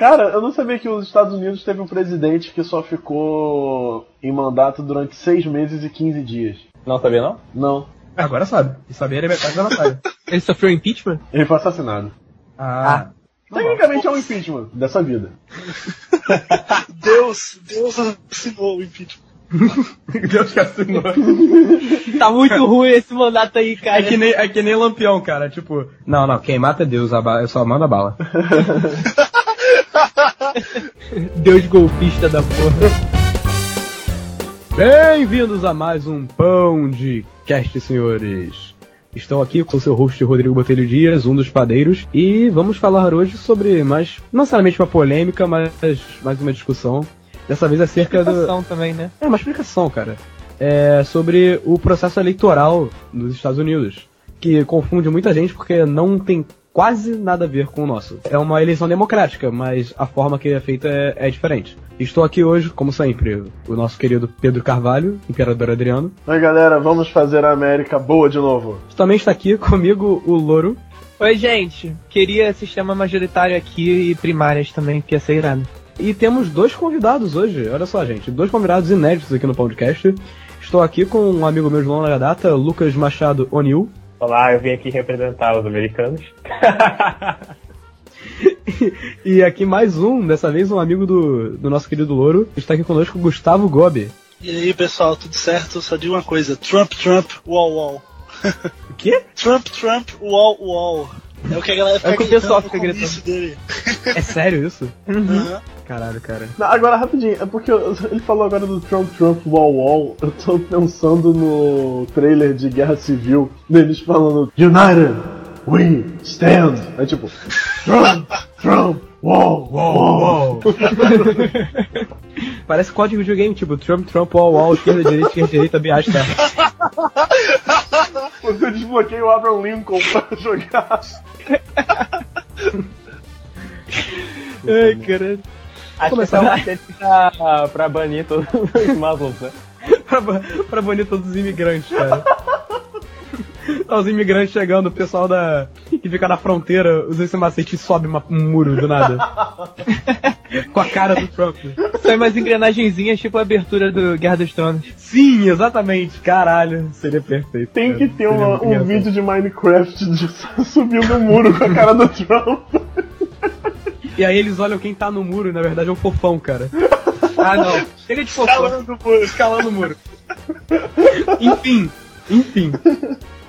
Cara, eu não sabia que os Estados Unidos teve um presidente que só ficou em mandato durante 6 meses e 15 dias. Não sabia, não? Não. Agora sabe. E saber é metade da batalha. Ele sofreu impeachment? Ele foi assassinado. Ah. Tecnicamente é um impeachment dessa vida. Deus, Deus assinou o impeachment. Deus que assinou. Tá muito ruim esse mandato aí, cara. É que, nem, é que nem lampião, cara. Tipo, não, não, quem mata é Deus, eu só mando a bala. Deus golpista da porra. Bem-vindos a mais um Pão de Cast, senhores. Estou aqui com o seu host Rodrigo Botelho Dias, um dos padeiros, e vamos falar hoje sobre mais, não necessariamente uma polêmica, mas mais uma discussão. Dessa vez acerca do. Explicação também, né? É uma explicação, cara. É sobre o processo eleitoral nos Estados Unidos, que confunde muita gente porque não tem quase nada a ver com o nosso. É uma eleição democrática, mas a forma que é feita é, é diferente. Estou aqui hoje, como sempre, o nosso querido Pedro Carvalho, Imperador Adriano. Oi, galera, vamos fazer a América boa de novo. Também está aqui comigo o Louro. Oi, gente. Queria sistema majoritário aqui e primárias também, que ia ser irado. E temos dois convidados hoje, olha só, gente, dois convidados inéditos aqui no podcast. Estou aqui com um amigo meu de longa data, Lucas Machado O'Neill. Olá, eu vim aqui representar os americanos. E aqui mais um, dessa vez um amigo do, do nosso querido Louro. Está aqui conosco o Gustavo Gobi. E aí, pessoal, tudo certo? Só digo uma coisa: Trump, Trump, wall, wall. O quê? Trump, Trump, wall, wall. É o que a galera fica É o que o pessoal gritando fica começo dele. É sério isso? Aham. Caralho, cara. Não, agora, rapidinho, é porque eu- ele falou agora do Trump, Trump, Wall, Wall. Eu tô pensando no trailer de Guerra Civil, deles falando United, we stand. É tipo, Trump, Trump, Wall, Wall, Wall. Parece código de videogame, tipo Trump, Trump, wall, wall, esquerda, direita, esquerda, direita, B, hashtag. Você desbloqueia o Abraham Lincoln pra jogar. Ai, caralho. Acho Começar que é um macete pra, pra banir todos os Muslims, né? pra, pra banir todos os imigrantes, cara. Tá os imigrantes chegando, o pessoal da. que fica na fronteira, usa esse macete e sobe uma- um muro do nada. Com a cara do Trump. Sai umas engrenagenzinhas, tipo a abertura do Guerra dos Tronos. Sim, exatamente. Caralho, seria perfeito. Tem cara. que ter uma- um vídeo de Minecraft de subindo o muro com a cara do Trump. E aí eles olham quem tá no muro e na verdade é um fofão, cara. Ah não. Chega de fofão. Calando, pô. Escalando o muro. enfim, enfim.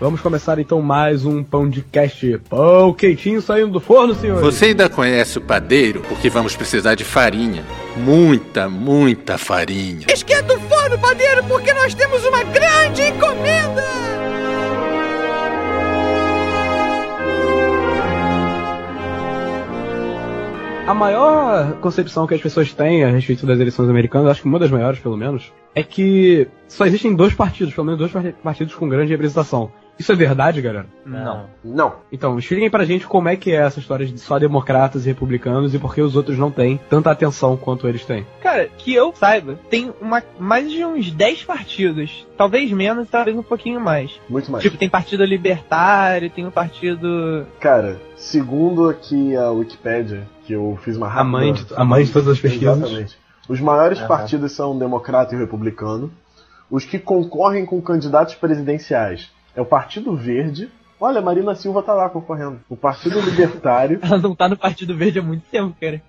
Vamos começar então mais um pão de cast. Pão quentinho saindo do forno, senhores. Você ainda conhece o padeiro? Porque vamos precisar de farinha. Muita, muita farinha. Esquenta o forno, padeiro, porque nós temos uma grande encomenda! A maior concepção que as pessoas têm a respeito das eleições americanas, acho que uma das maiores pelo menos, é que só existem dois partidos, pelo menos dois par- partidos com grande representação. Isso é verdade, galera? Não. Não. Então, expliquem pra gente como é que é essa história de só democratas e republicanos e por que os outros não têm tanta atenção quanto eles têm. Cara, que eu saiba, tem uma, mais de uns 10 partidos. Talvez menos, talvez um pouquinho mais. Muito mais. Tipo, tem partido libertário, tem um partido. Cara, segundo aqui a Wikipédia, que eu fiz uma rápida... mãe de- a mãe de todas as pesquisas. Exatamente. Os maiores Aham. partidos são democrata e republicano. Os que concorrem com candidatos presidenciais é o Partido Verde. Olha, a Marina Silva tá lá concorrendo. O Partido Libertário, Ela não tá no Partido Verde há muito tempo, cara.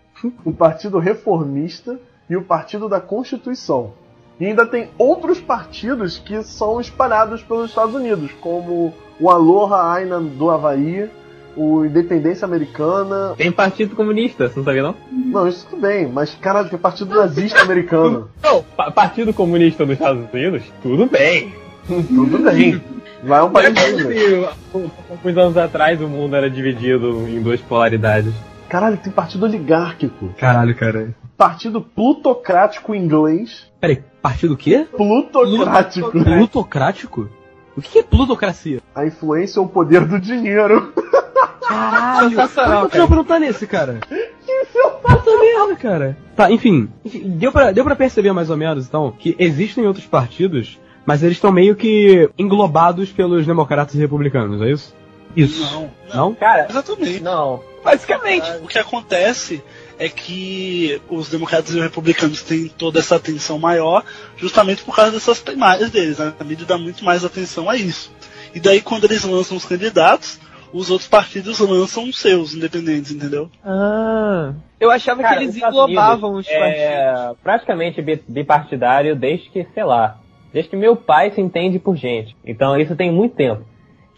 o Partido Reformista e o Partido da Constituição. E ainda tem outros partidos que são espalhados pelos Estados Unidos, como o Aloha Aina do Havaí, o Independência Americana. Tem Partido Comunista, você não sabia não? Não, isso tudo bem, mas caralho, tem Partido Nazista Americano. Não, Pa- Partido Comunista dos Estados Unidos, tudo bem. Tudo bem. É um é país alguns anos atrás o mundo era dividido em duas polaridades. Caralho, tem partido oligárquico. Caralho, cara. Partido plutocrático inglês. Peraí, partido o quê? Plutocrático. Plutocrático? O que é plutocracia? A influência ou o poder do dinheiro. Caralho! Sensacional, que eu não tá nesse, cara? Puta merda, cara. Tá, enfim. Enfim, Deu pra, deu pra perceber mais ou menos, então, que existem outros partidos, mas eles estão meio que englobados pelos democratas e republicanos, é isso? Isso. Não, Não? Cara, exatamente. não. Basicamente. Ah, O que acontece é que os democratas e os republicanos têm toda essa atenção maior, justamente por causa dessas primárias deles. né? A mídia dá muito mais atenção a isso. E daí, quando eles lançam os candidatos, os outros partidos lançam os seus independentes, entendeu? Ah. Eu achava Cara, que eles englobavam os partidos. É praticamente bi- bipartidário desde que, sei lá, desde que meu pai se entende por gente. Então isso tem muito tempo.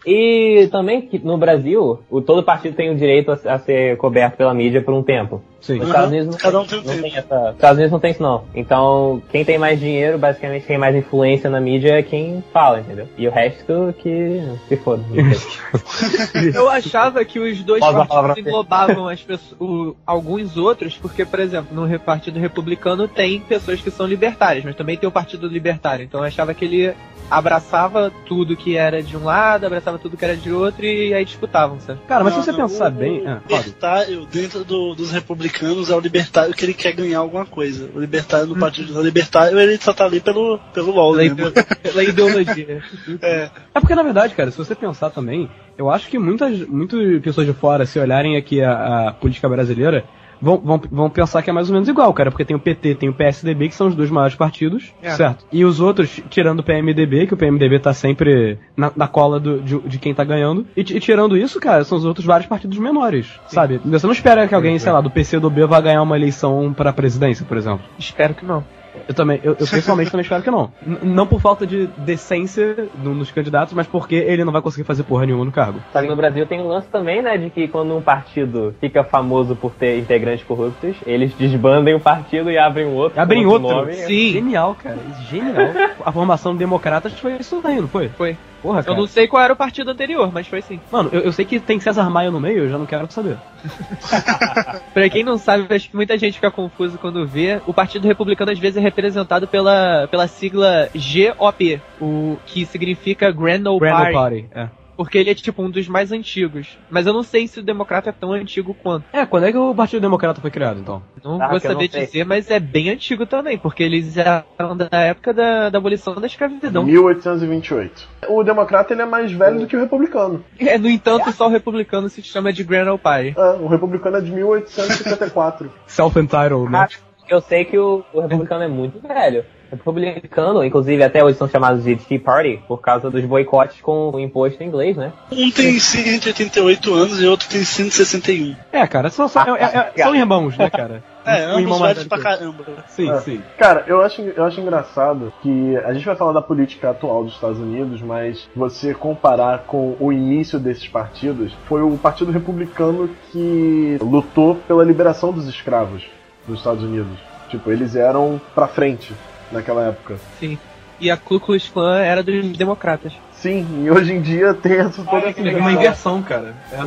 E também que no Brasil, o, todo partido tem o direito a, a ser coberto pela mídia por um tempo. Sim. Estados Unidos não, cada um tem não tem essa. Nos Estados Unidos não tem isso não. Então, quem tem mais dinheiro, basicamente quem tem mais influência na mídia é quem fala, entendeu? E o resto que se foda. Eu achava que os dois partidos englobavam as pessoas, o- alguns outros, porque, por exemplo, no Partido Republicano tem pessoas que são libertárias, mas também tem o Partido Libertário. Então eu achava que ele abraçava tudo que era de um lado, abraçava tudo que era de outro e aí disputavam, sabe? Cara, mas Não, se você não, pensar o- bem. O Ah, fala. libertário, dentro do- dos republicanos, é o libertário que ele quer ganhar alguma coisa. O libertário no partido libertário, ele só tá ali pelo, pelo LOL, Pela, né? pela ideologia. É, É porque, na verdade, cara, se você pensar também, eu acho que muitas, muitas pessoas de fora, se olharem aqui a, a política brasileira, vão, vão, vão pensar que é mais ou menos igual, cara, porque tem o PT, tem o PSDB, que são os dois maiores partidos, É. certo? E os outros, tirando o PMDB, que o PMDB tá sempre na, na cola do- de, de quem tá ganhando, e, e tirando isso, cara, são os outros vários partidos menores, sabe? Você não espera que alguém, sei lá, do PC do B vá ganhar uma eleição pra presidência, por exemplo. Espero que não. Eu também, eu, eu pessoalmente também espero que não. N- não por falta de decência no- nos candidatos, mas porque ele não vai conseguir fazer porra nenhuma no cargo. Só que no Brasil tem um lance também, né, de que quando um partido fica famoso por ter integrantes corruptos, eles desbandem o partido e abrem um outro. Abrem com outro. nome. Sim. Genial, cara. Genial. A formação do Democratas foi isso aí, não foi? Foi. Porra, Eu cara. não sei qual era o partido anterior, mas foi sim. Mano, eu, eu sei que tem César Maia no meio, eu já não quero saber. Pra quem não sabe, acho que muita gente fica confuso quando vê. O Partido Republicano às vezes é representado pela, pela sigla GOP, o que significa Grand Old Grand Party, Party. É. porque ele é tipo um dos mais antigos. Mas eu não sei se o Democrata é tão antigo quanto. É, quando é que o Partido Democrata foi criado, então? Não Ah, vou não saber sei. dizer, mas é bem antigo também, porque eles eram da época da, da abolição da escravidão. 1828. O democrata ele é mais velho do que o republicano. É, no entanto, só o republicano se chama de Grand Old Party. É, o republicano é de 1854. Self-entitled, né? Ah, Eu sei que o, o republicano é muito velho. O republicano, inclusive, até hoje são chamados de Tea Party por causa dos boicotes com o imposto em inglês, né? um tem 188 anos e outro tem 161. É, cara, são, são, é- é- é- são irmãos, né, cara? É, Um ambos velhos velho pra caramba. Sim, É. sim. Cara, eu acho, eu acho engraçado que a gente vai falar da política atual dos Estados Unidos, mas você comparar com o início desses partidos, foi o Partido Republicano que lutou pela liberação dos escravos dos Estados Unidos. Tipo, eles eram pra frente naquela época. Sim. E a Ku Klux Klan era dos democratas. Sim, e hoje em dia tem essa toda essa É uma inversão, cara. É.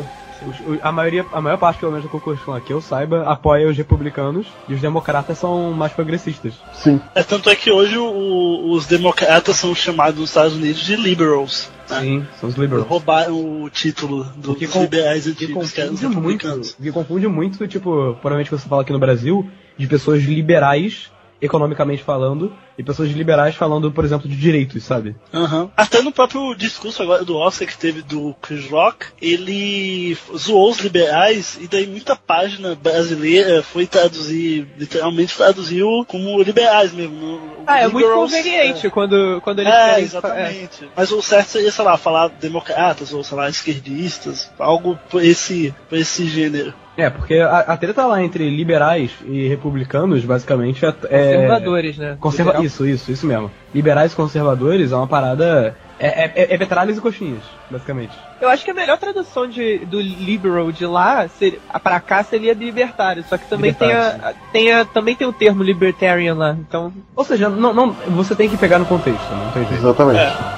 A, maioria, a maior parte, pelo menos, do Ku Klux Klan que eu saiba, apoia os republicanos e os democratas são mais progressistas. Sim. É, tanto é que hoje o- os democratas são chamados nos Estados Unidos de liberals. né? Sim, são os liberals. Roubaram o título dos que com- liberais que antigos, que eram os confunde muito, republicanos. que confunde muito, tipo, provavelmente você fala aqui no Brasil, de pessoas liberais, economicamente falando, e pessoas liberais falando, por exemplo, de direitos, sabe? Aham. Até no próprio discurso agora do Oscar que teve do Chris Rock, ele zoou os liberais e daí muita página brasileira foi traduzir, literalmente traduziu como liberais mesmo. no- Ah, é muito conveniente quando, quando eles É, querem- exatamente. Mas o certo seria, sei lá, falar democratas ou, sei lá, esquerdistas, algo por esse, por esse gênero. É, porque a, a treta lá entre liberais e republicanos, basicamente, é... é- Conservadores, né? Conserva... Isso, isso, isso mesmo. Liberais e conservadores é uma parada... É, é, é, é petralhas e coxinhas, basicamente. Eu acho que a melhor tradução de, do liberal de lá, seria, pra cá, seria libertário. Só que também tem, a, tem a- também tem o termo libertarian lá. Então, Ou seja, não, não, você tem que pegar no contexto, não tem jeito. Exatamente. É.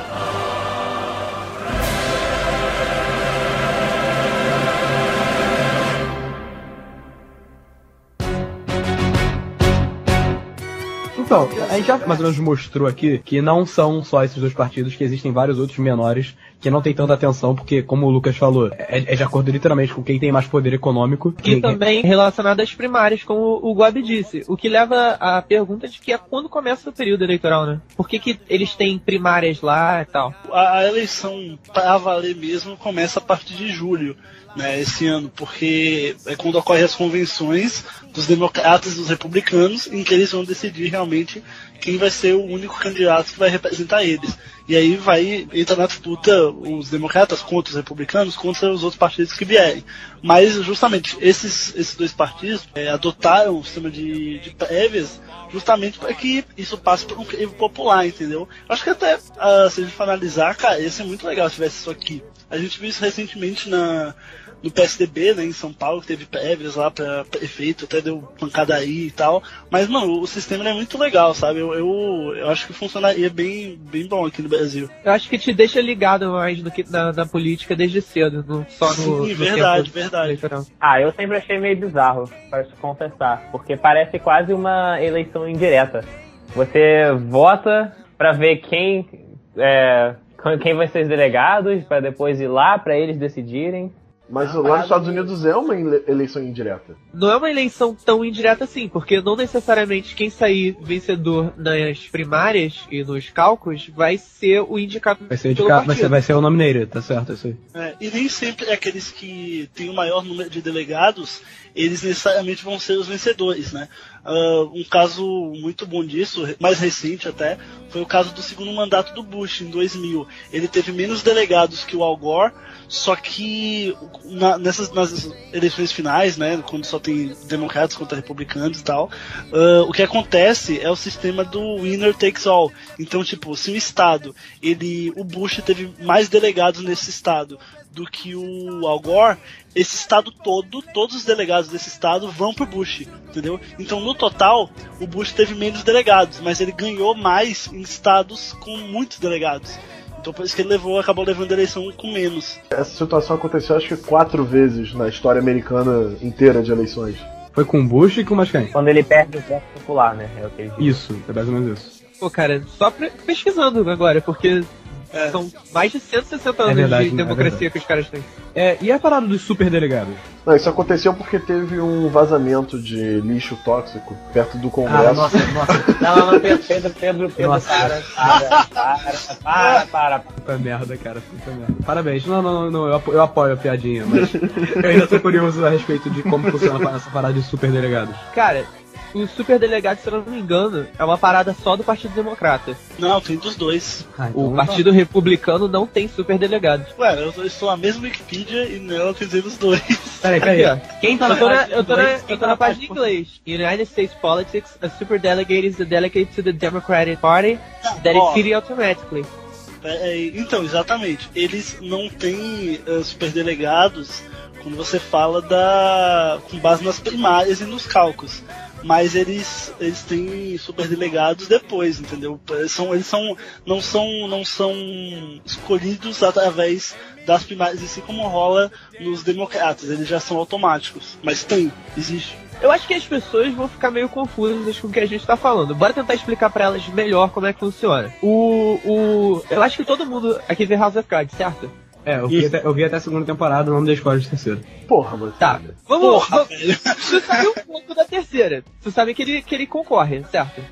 Então, a gente já mais ou menos mostrou aqui que não são só esses dois partidos, que existem vários outros menores que não tem tanta atenção, porque, como o Lucas falou, é, é de acordo literalmente com quem tem mais poder econômico. e Quem- também relacionado às primárias, como o, o Guab disse. O que leva à pergunta de que é quando começa o período eleitoral, né? Por que, que eles têm primárias lá e tal? A, a eleição pra valer mesmo começa a partir de julho. Né, esse ano, porque é quando ocorrem as convenções dos democratas e dos republicanos, em que eles vão decidir realmente quem vai ser o único candidato que vai representar eles. E aí vai entrar na disputa os democratas contra os republicanos, contra os outros partidos que vierem. Mas justamente esses, esses dois partidos é, adotaram o sistema de, de prévias justamente para que isso passe por um crivo popular, entendeu? Acho que até, uh, se a gente for analisar, cara, ia ser muito legal se tivesse isso aqui. A gente viu isso recentemente na, no PSDB, né, em São Paulo, que teve prévias lá para prefeito, até deu pancadaria e tal. Mas, mano, o sistema é muito legal, sabe? Eu, eu, eu, acho que funcionaria bem, bem bom aqui no Brasil. Eu acho que te deixa ligado mais do que na, na política desde cedo, no, só no. Sim, no verdade, verdade. Eleitoral. Ah, eu sempre achei meio bizarro, para confessar, porque parece quase uma eleição indireta. Você vota para ver quem. É, quem vai ser os delegados, para depois ir lá para eles decidirem. Mas lá nos Estados Unidos é uma eleição indireta. Não é uma eleição tão indireta assim, porque não necessariamente quem sair vencedor nas primárias e nos cálculos vai ser o indicado. Vai ser, indicado, vai ser, vai ser o nominator, tá certo, isso aí. É, e nem sempre é aqueles que têm o maior número de delegados, eles necessariamente vão ser os vencedores, né? Uh, um caso muito bom disso, mais recente até, foi o caso do segundo mandato do Bush, em 2000. Ele teve menos delegados que o Al Gore, só que na, nessas nas eleições finais, né, quando só tem democratas contra republicanos e tal, uh, o que acontece é o sistema do winner takes all. Então, tipo, se o estado, ele, o Bush teve mais delegados nesse estado do que o Al Gore, esse estado todo, todos os delegados desse estado vão pro Bush, entendeu? Então, no total, o Bush teve menos delegados, mas ele ganhou mais em estados com muitos delegados. Então por isso que ele levou, acabou levando a eleição com menos. Essa situação aconteceu acho que quatro vezes na história americana inteira de eleições. Foi com Bush e com mais quem? Quando ele perde o voto popular, né? É o que ele diz. Isso, é mais ou menos isso. Pô, cara, só pesquisando agora, porque é. São mais de 160 anos é verdade, de democracia é que os caras têm. É, e a parada dos superdelegados? Não, isso aconteceu porque teve um vazamento de lixo tóxico perto do Congresso. Ah, nossa, nossa. Não, não, Pedro, Pedro, Pedro, Pedro, nossa. para, para, para, para, para. Puta merda, cara, puta merda. Parabéns. Não, não, não, eu, eu apoio a piadinha, mas eu ainda tô curioso a respeito de como funciona essa parada de superdelegados. Cara, o superdelegado, se eu não me engano, é uma parada só do Partido Democrata. Não, tem dos dois. Ah, então o Partido Republicano não tem superdelegados. Ué, eu estou na mesma Wikipedia e nela tem os dois. Peraí, peraí. Quem tá eu tô na, eu tô na, eu tô na página em inglês. United States Politics, a superdelegate is a delegate to the Democratic Party that is seated automatically. É, é, então, exatamente. Eles não têm uh, superdelegados quando você fala da com base nas primárias e nos cálculos mas eles eles têm super delegados depois, entendeu? Eles são eles são não são não são escolhidos através das primárias, assim como rola nos democratas, eles já são automáticos, mas tem, existe. Eu acho que as pessoas vão ficar meio confusas com o que a gente tá falando. Bora tentar explicar para elas melhor como é que funciona. O, o. Eu acho que todo mundo aqui vê House of Cards, certo? É, eu vi, até, eu vi até a segunda temporada, o nome da escola de terceira. Porra, mano. Tá. Vamos, Porra, vamos. Você sabe um pouco da terceira. Você sabe que ele, que ele concorre, certo?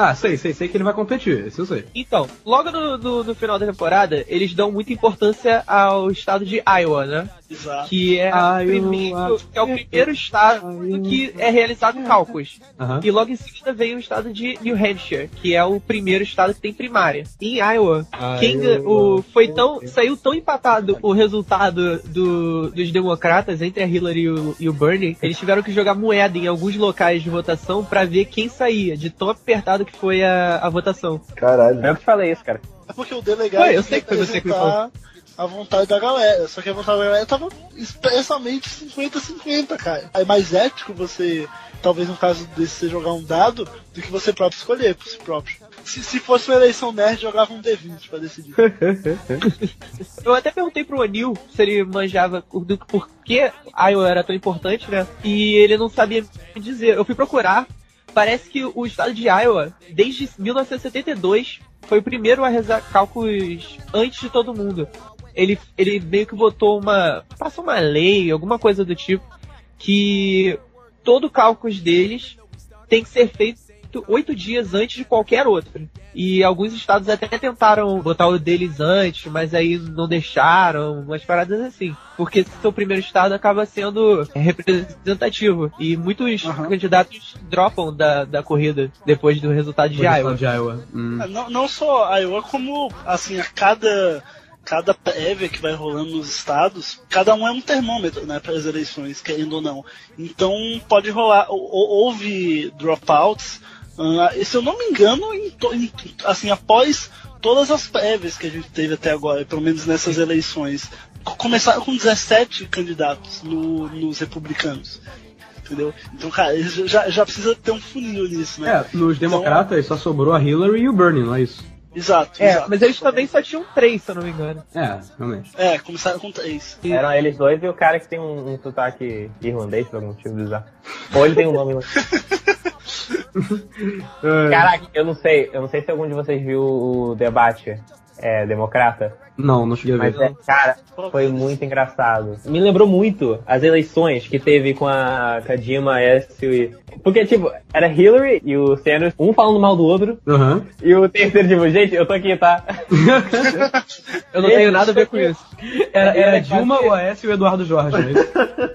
Ah, sei, sei, sei que ele vai competir, isso eu sei. Então, logo no, no, no, final da temporada, eles dão muita importância ao estado de Iowa, né? Exato. Que é, Iowa, primeiro, que é o primeiro estado Iowa. que é realizado cálculos. Uhum. E logo em seguida vem o estado de New Hampshire, que é o primeiro estado que tem primária. Em Iowa, Iowa. quem o, foi tão, saiu tão empatado o resultado do, dos democratas entre a Hillary e o, e o Bernie, eles tiveram que jogar moeda em alguns locais de votação para ver quem saía, de tão apertado que foi a, a votação. Caralho. Eu que falei isso, cara. É porque o delegado. Foi, eu sei que foi você que falou a vontade da galera. Só que a vontade da galera tava expressamente 50-50, cara. É mais ético você, talvez no caso desse, você jogar um dado do que você próprio escolher por si próprio. Se, se fosse uma eleição nerd, jogava um D20 pra decidir. Eu até perguntei pro Anil se ele manjava do por que Iowa era tão importante, né? E ele não sabia me dizer. Eu fui procurar. Parece que o estado de Iowa, desde 1972, foi o primeiro a rezar cálculos antes de todo mundo ele, ele meio que botou uma. passou uma lei, alguma coisa do tipo, que todo cálculo deles tem que ser feito feito oito dias antes de qualquer outro. E alguns estados até tentaram botar o deles antes, mas aí não deixaram, umas paradas assim. Porque seu primeiro estado acaba sendo representativo. E muitos Aham. candidatos dropam da, da corrida depois do resultado de Iowa. de Iowa. Hum. É, Não, não só a Iowa, como assim, a cada, cada prévia que vai rolando nos estados, cada um é um termômetro, né, para as eleições, querendo ou não. Então pode rolar, ou- ou- houve dropouts, ah, e se eu não me engano, em to- em- assim, após todas as prévias que a gente teve até agora, pelo menos nessas eleições, co- começaram com 17 candidatos no- nos republicanos. Entendeu? Então, cara, eles já, já precisa ter um funil nisso, né? É, nos democratas só sobrou a Hillary e o Bernie, não é isso? Exato. É, exato. mas eles também só tinham três, se eu não me engano. É, realmente. É, começaram com três. Eram eles dois e o cara que tem um, um sotaque irlandês, por algum motivo bizarro. Ou ele tem um nome. Caraca, eu não sei. Eu não sei se algum de vocês viu o debate é, democrata. Não, não cheguei a ver. Mas, é, cara, foi muito engraçado. Me lembrou muito as eleições que teve com a, com a Dilma S. E... Porque, tipo, era Hillary e o Sanders, um falando mal do outro, Aham. e o terceiro, tipo, gente, eu tô aqui, tá? Eu não tenho nada a ver com isso. Era, era É, Dilma, o AS e o Eduardo Jorge, né?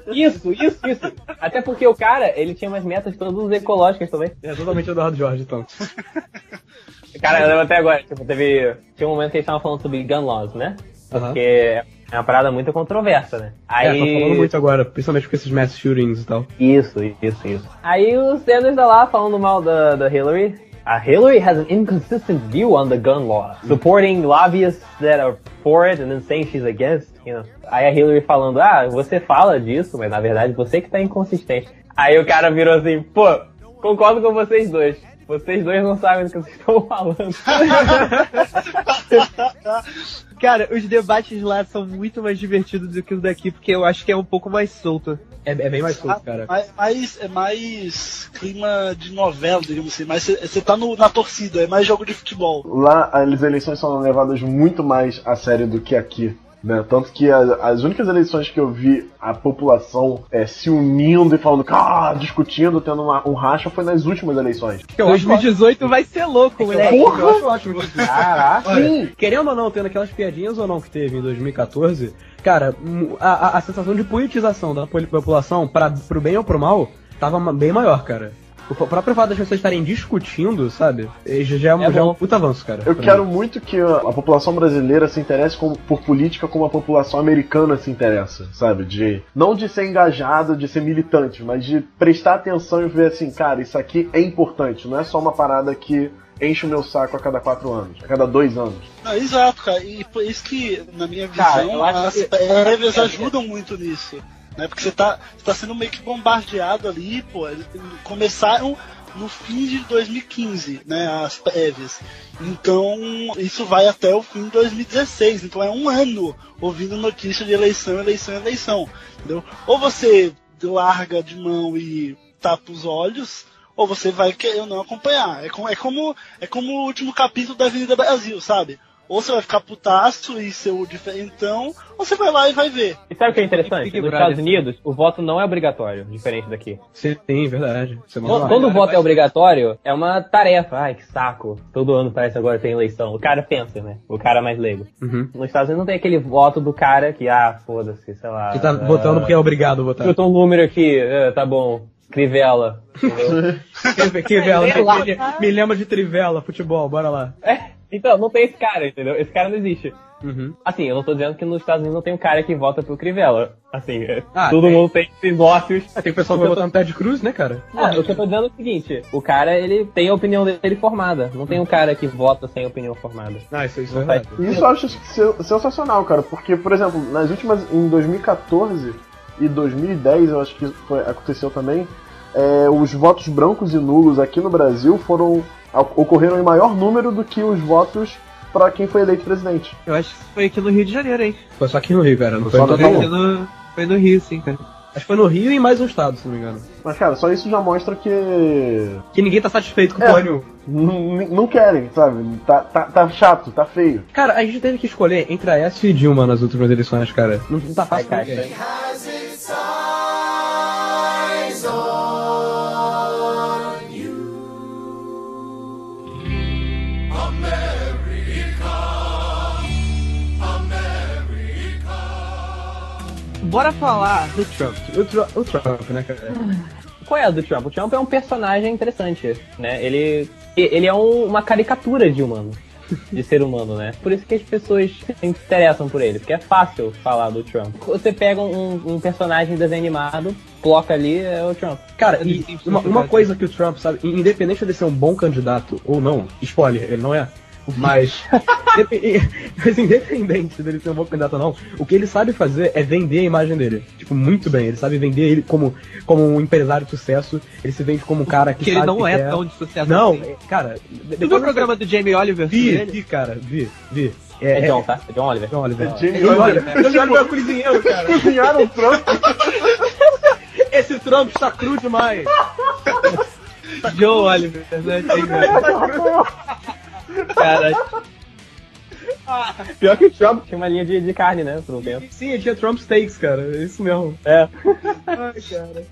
Isso, isso, isso. Até porque o cara, ele tinha umas metas todas ecológicas também. É totalmente Eduardo Jorge, então. Cara, eu lembro até agora, tipo, teve. Tinha um momento que eles estavam falando sobre gun laws, né? Porque é uma parada muito controversa, né? É, Aí. tô falando muito agora, principalmente com esses mass shootings e tal. Isso, isso, isso. Aí o Sanders tá lá falando mal da, da Hillary. A Hillary has an inconsistent view on the gun law, supporting lobbyists that are for it and then saying she's against, you know. Aí a Hillary falando, ah, você fala disso, mas na verdade você que tá inconsistente. Aí o cara virou assim, pô, concordo com vocês dois. Vocês dois não sabem do que vocês estão falando. Cara, os debates lá são muito mais divertidos do que os daqui, porque eu acho que é um pouco mais solto. É, é bem mais solto, cara. Mais, mais- é mais clima de novela, digamos assim. Mas você tá no- na torcida, é mais jogo de futebol. Lá as eleições são levadas muito mais a sério do que aqui. Né? Tanto que a- as únicas eleições que eu vi a população é, se unindo e falando, ah, discutindo, tendo uma- um racha, foi nas últimas eleições. Eu acho 2018 vai ser louco, moleque. Porra! Eu acho ótimo. Caraca. Olha, querendo ou não, tendo aquelas piadinhas ou não que teve em 2014, cara, mu- a, a- a sensação de politização da população, pra, pro bem ou pro mal, tava bem maior, cara. O próprio fato das pessoas estarem discutindo, sabe? Já, é, um- É já é um puta avanço, cara. Eu quero mim. muito que a, a população brasileira se interesse como- por política como a população americana se interessa, sabe? De não de ser engajado, de ser militante, mas de prestar atenção e ver assim, cara, isso aqui é importante, não é só uma parada que enche o meu saco a cada quatro anos, a cada dois anos. Não, exato, cara. E por isso que, na minha visão, Cara, as que- prévias ajudam muito nisso. Né? Porque você tá, você tá sendo meio que bombardeado ali, pô. Começaram no fim de 2015, né? As prévias. Então, isso vai até o fim de 2016. Então é um ano ouvindo notícia de eleição, eleição, eleição. Entendeu? Ou você larga de mão e tapa os olhos, ou você vai querer não acompanhar. É como, é como, é como o último capítulo da Avenida Brasil, sabe? Ou você vai ficar putaço e ser o diferentão, ou você vai lá e vai ver. E sabe o que é interessante? Nos Brother. Estados Unidos, o voto não é obrigatório, diferente daqui. Sim, sim, verdade. Você Quando, quando o voto é obrigatório, é uma tarefa. Ai, que saco. Todo ano parece agora tem eleição. O cara pensa, né? O cara mais leigo. Uhum. Nos Estados Unidos não tem aquele voto do cara que, ah, foda-se, sei lá. Você tá ah, votando porque é obrigado a votar. Eu tô um número aqui, ah, tá bom. Sei lá. me, me lembra de Trivela, futebol, bora lá. é, então, não tem esse cara, entendeu? Esse cara não existe. Uhum. Assim, eu não tô dizendo que nos Estados Unidos não tem um cara que vota pro Crivella. Assim, é, Ah, todo tem. mundo tem esses ócios. Ah, tem o pessoal que vai votar no Ted Cruz, né, cara? Ah, o que eu tô dizendo é o seguinte, o cara, ele tem a opinião dele formada. Não tem um cara que vota sem opinião formada. Ah, isso, isso é verdade. Isso eu acho sen- sensacional, cara, porque, por exemplo, nas últimas. em 2014 e 2010, eu acho que foi, aconteceu também, é, os votos brancos e nulos aqui no Brasil foram. Ocorreram em maior número do que os votos pra quem foi eleito presidente. Eu acho que foi aqui no Rio de Janeiro, hein? Foi só aqui no Rio, cara. Não foi no Rio? no, foi no Rio, sim, cara. Acho que foi no Rio e mais um estado, se não me engano. Mas, cara, só isso já mostra que. Que ninguém tá satisfeito com o É. porra nenhuma. Não, querem, sabe? Tá, tá, tá chato, tá feio. Cara, a gente teve que escolher entre a S e Dilma nas últimas eleições, cara. Não, não tá fácil Ai, ninguém. Bora falar do Trump. O, Tru- o Trump, né, cara? Qual é a do Trump? O Trump é um personagem interessante, né? Ele, ele é um- uma caricatura de humano. De ser humano, né? Por isso que as pessoas se interessam por ele, porque é fácil falar do Trump. Você pega um, um personagem desenho animado, coloca ali, é o Trump. Cara, e uma, uma coisa que o Trump sabe, independente de ser um bom candidato ou não, spoiler, ele não é, mas, mas independente dele ser um bom candidato ou não, o que ele sabe fazer é vender a imagem dele. Tipo, muito bem. Ele sabe vender ele como, como um empresário de sucesso, ele se vende como um cara que Que ele não que é quer. tão de sucesso Não, assim. é, cara, Tu viu o programa do Jamie Oliver Vi, dele? vi, cara, vi, vi. É, John, tá? É John Oliver. John Oliver. É Jamie John Oliver. Oliver. John Oliver é cozinheiro, cara. Cozinharam o Trump. Esse Trump está cru demais. Joe Oliver, né? Tem- Cara, Pior que o Trump. Tinha uma linha de, de carne, né? Por um tempo. Sim, ele tinha Trump Steaks, cara. É isso mesmo. É. Ai, cara.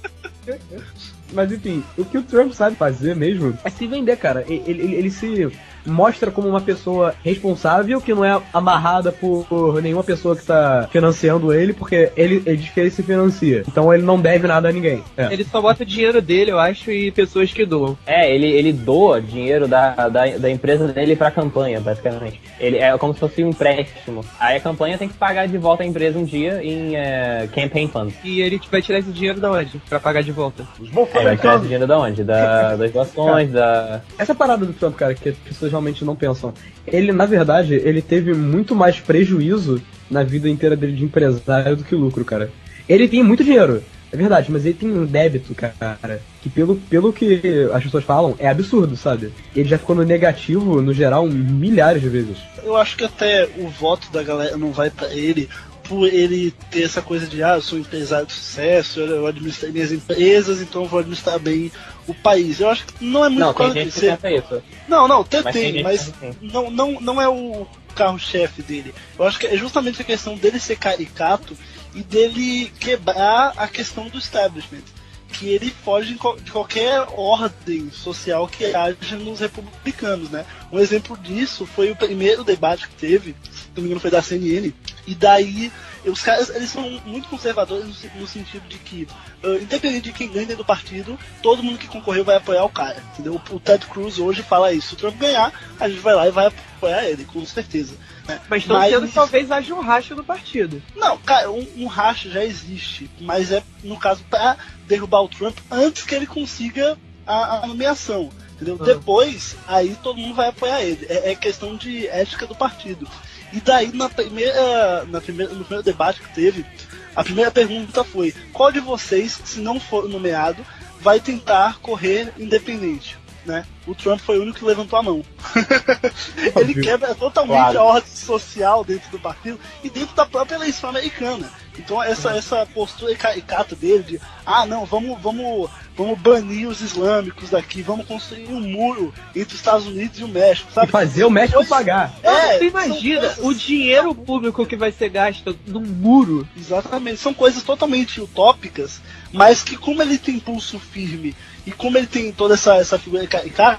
Mas enfim, o que o Trump sabe fazer mesmo é se vender, cara. Ele, ele, ele se mostra como uma pessoa responsável que não é amarrada por, por nenhuma pessoa que tá financiando ele, porque ele, ele diz que ele se financia. Então ele não deve nada a ninguém. É. ele só bota o dinheiro dele, eu acho, e pessoas que doam. É, ele, ele doa dinheiro da, da, da empresa dele pra campanha, basicamente. Ele é como se fosse um empréstimo. Aí a campanha tem que pagar de volta a empresa um dia em é, campaign funds. E ele vai tirar esse dinheiro da onde? Pra pagar de volta. Os Aí vai tirar esse dinheiro da onde? Da, das doações, da. Essa parada do Trump, cara, que as pessoas realmente não pensam. Ele, na verdade, ele teve muito mais prejuízo na vida inteira dele de empresário do que lucro, cara. Ele tem muito dinheiro, é verdade, mas ele tem um débito, cara, que pelo, pelo que as pessoas falam, é absurdo, sabe? Ele já ficou no negativo, no geral, milhares de vezes. Eu acho que até o voto da galera não vai pra ele por ele ter essa coisa de ah, eu sou um empresário de sucesso, eu eu administro minhas empresas, então eu vou administrar bem o país. Eu acho que não é muito Não, por tem gente que pensa isso. Não, não, até Mas mas não, não, não é o carro-chefe dele. Eu acho que é justamente a questão dele ser caricato e dele quebrar a questão do establishment. Que ele foge de qualquer ordem social que haja nos republicanos, né? Um exemplo disso foi o primeiro debate que teve, se não me engano foi da CNN, e daí os caras eles são muito conservadores no, no sentido de que, ah, independente de quem ganha dentro do partido, todo mundo que concorreu vai apoiar o cara, entendeu? O Ted Cruz hoje fala isso, se o Trump ganhar, a gente vai lá e vai apoiar ele, com certeza. né? Mas estão sendo que talvez haja um racho do partido. Não, cara, um, um racho já existe, mas é, no caso, pra derrubar o Trump antes que ele consiga a, a nomeação. Entendeu? Ah. Depois, aí todo mundo vai apoiar ele. É, é questão de ética do partido. E daí, na primeira, na primeira, no primeiro debate que teve, a primeira pergunta foi: qual de vocês, se não for nomeado, vai tentar correr independente? Né? O Trump foi o único que levantou a mão. ele quebra totalmente Claro. a ordem social dentro do partido e dentro da própria eleição americana. Então essa, essa postura caricata dele de ah não, vamos, vamos, vamos banir os islâmicos daqui, vamos construir um muro entre os Estados Unidos e o México, E sabe? fazer o México pagar. É, imagina coisas- o dinheiro público que vai ser gasto num muro. Exatamente, são coisas totalmente utópicas, mas que como ele tem pulso firme e como ele tem toda essa, essa figura caricata,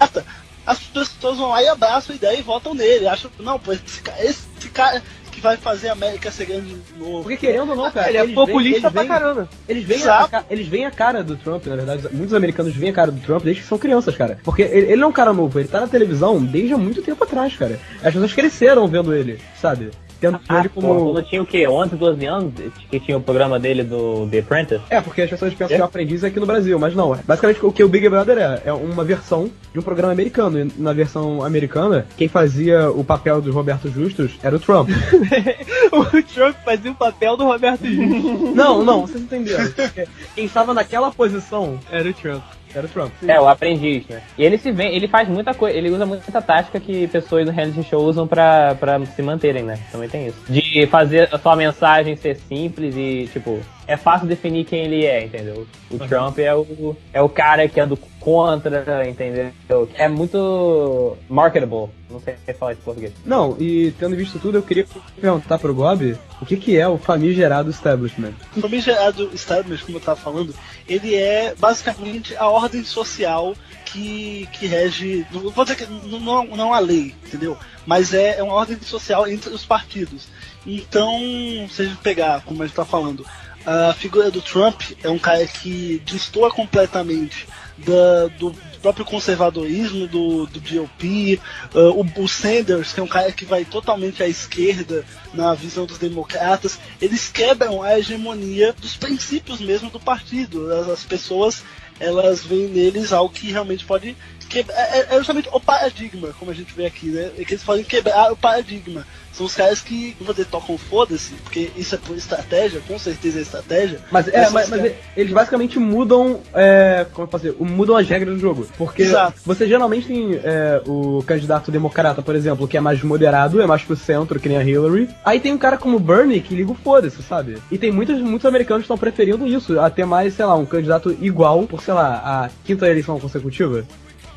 as pessoas vão lá e abraçam a ideia e votam nele. Acham não, pô, esse cara, esse cara que vai fazer a América ser grande de novo. Porque querendo ou não, cara, ele é populista eles pra caramba. Eles veem, a, eles veem a cara do Trump, na verdade. Muitos americanos veem a cara do Trump desde que são crianças, cara. Porque ele, ele não é um cara novo, ele tá na televisão desde há muito tempo atrás, cara. As pessoas cresceram vendo ele, sabe? Tendo Ah, ele pô, como. quando tinha o quê? 11, 12 anos? Que tinha o programa dele do The Apprentice? É, porque as pessoas pensam que é um aprendiz aqui no Brasil, mas não. Basicamente o que o Big Brother é, é uma versão de um programa americano. E na versão americana, quem fazia o papel do Roberto Justus era o Trump. o Trump fazia o papel do Roberto Justus. não, não, vocês entenderam. Quem estava naquela posição Era o Trump. Era o Trump. É, o aprendiz, né? E ele se vê, ele faz muita coisa, ele usa muita tática que pessoas do reality show usam pra, pra se manterem, né? Também tem isso. De fazer a sua mensagem ser simples e, tipo, é fácil definir quem ele é, entendeu? O Trump é o, é o cara que é do contra, entendeu? É muito marketable. Não sei falar de português. Não, e tendo visto tudo, eu queria perguntar pro Gob o que, que é o famigerado establishment. O famigerado establishment, como eu estava falando, ele é basicamente a ordem social que, que rege. Não vou dizer que não, não, a lei, entendeu? Mas é, é uma ordem social entre os partidos. Então, se a gente pegar, como a gente está falando, a figura do Trump é um cara que destoa completamente da, do próprio conservadorismo do, do GOP, uh, o, o, Sanders, que é um cara que vai totalmente à esquerda na visão dos democratas, eles quebram a hegemonia dos princípios mesmo do partido. As, as pessoas elas veem neles algo que realmente pode quebrar. É, é justamente o paradigma, como a gente vê aqui, né? É que eles podem quebrar o paradigma. São os caras que, vou dizer, tocam foda-se, porque isso é por estratégia, com certeza é estratégia. Mas, é, mas, mas eles basicamente mudam, é, como dizer, mudam as regras do jogo. Porque Exato. você geralmente tem é, o candidato democrata, por exemplo, que é mais moderado, é mais pro centro, que nem a Hillary. Aí tem um cara como Bernie que liga o foda-se, sabe? E tem muitos, muitos americanos que estão preferindo isso, até mais, sei lá, um candidato igual por, sei lá, a quinta eleição consecutiva.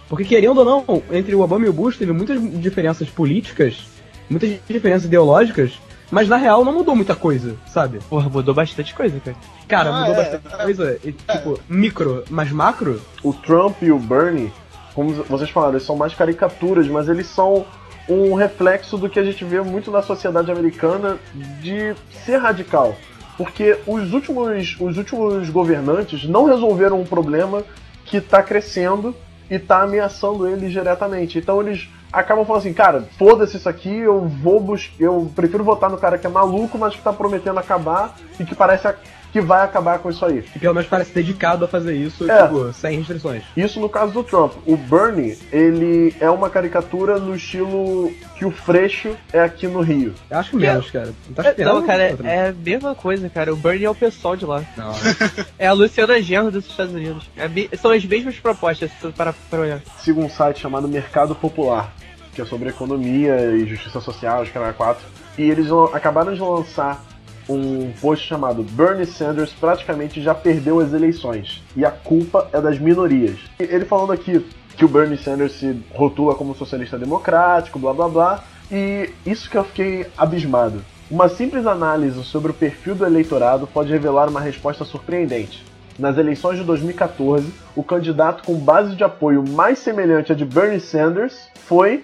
Porque querendo ou não, entre o Obama e o Bush teve muitas diferenças políticas muitas diferenças ideológicas, mas na real não mudou muita coisa, sabe? Porra, mudou bastante coisa, cara. Cara, ah, mudou é, bastante é, coisa. E, tipo, micro, mas macro. O Trump e o Bernie, como vocês falaram, eles são mais caricaturas, mas eles são um reflexo do que a gente vê muito na sociedade americana de ser radical. Porque os últimos, os últimos governantes não resolveram um problema que está crescendo e está ameaçando eles diretamente. Então eles acabam falando assim, cara, foda-se isso aqui, eu vou buscar. Eu prefiro votar no cara que é maluco, mas que tá prometendo acabar e que parece que vai acabar com isso aí. E pelo menos parece dedicado a fazer isso, é. tipo, sem restrições. Isso no caso do Trump. O Bernie, ele é uma caricatura no estilo que o Freixo é aqui no Rio. Eu acho menos, cara. Não, tá é, não cara, é, é, a mesma coisa, cara. O Bernie é o pessoal de lá. Não. é a Luciana Genro dos Estados Unidos. É, são as mesmas propostas, para, para olhar. Siga um site chamado Mercado Popular que é sobre economia e justiça social, acho que era 4. E eles acabaram de lançar um post chamado Bernie Sanders praticamente já perdeu as eleições e a culpa é das minorias. Ele falando aqui que o Bernie Sanders se rotula como socialista democrático, blá blá blá, e isso que eu fiquei abismado. Uma simples análise sobre o perfil do eleitorado pode revelar uma resposta surpreendente. Nas eleições de 2014, o candidato com base de apoio mais semelhante à de Bernie Sanders foi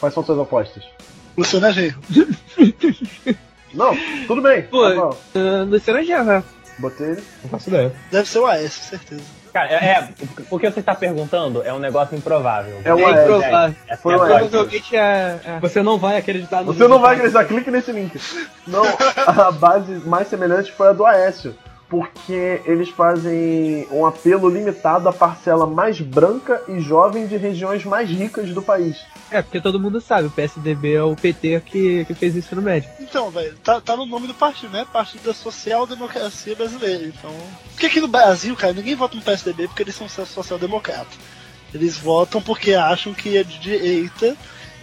Quais são suas apostas? Luciana Genro. Não, tudo bem. Pô, uh, Luciana Genro, né? Botei ele. Não faço ideia. Deve ser o AS, certeza. Cara, é, é, o que você está perguntando é um negócio improvável. É, o é improvável. É, Foi o Provavelmente é, é. Você não vai acreditar no Você não vai acreditar, clique nesse link. Não, a base mais semelhante foi a do Aécio porque eles fazem um apelo limitado à parcela mais branca e jovem de regiões mais ricas do país. É, porque todo mundo sabe, o PSDB é o PT que, que fez isso no médio. Então, velho, tá, tá no nome do partido, né? Partido da Social Democracia Brasileira. Então. Porque aqui no Brasil, cara, ninguém vota no PSDB porque eles são social-democratas. Eles votam porque acham que é de direita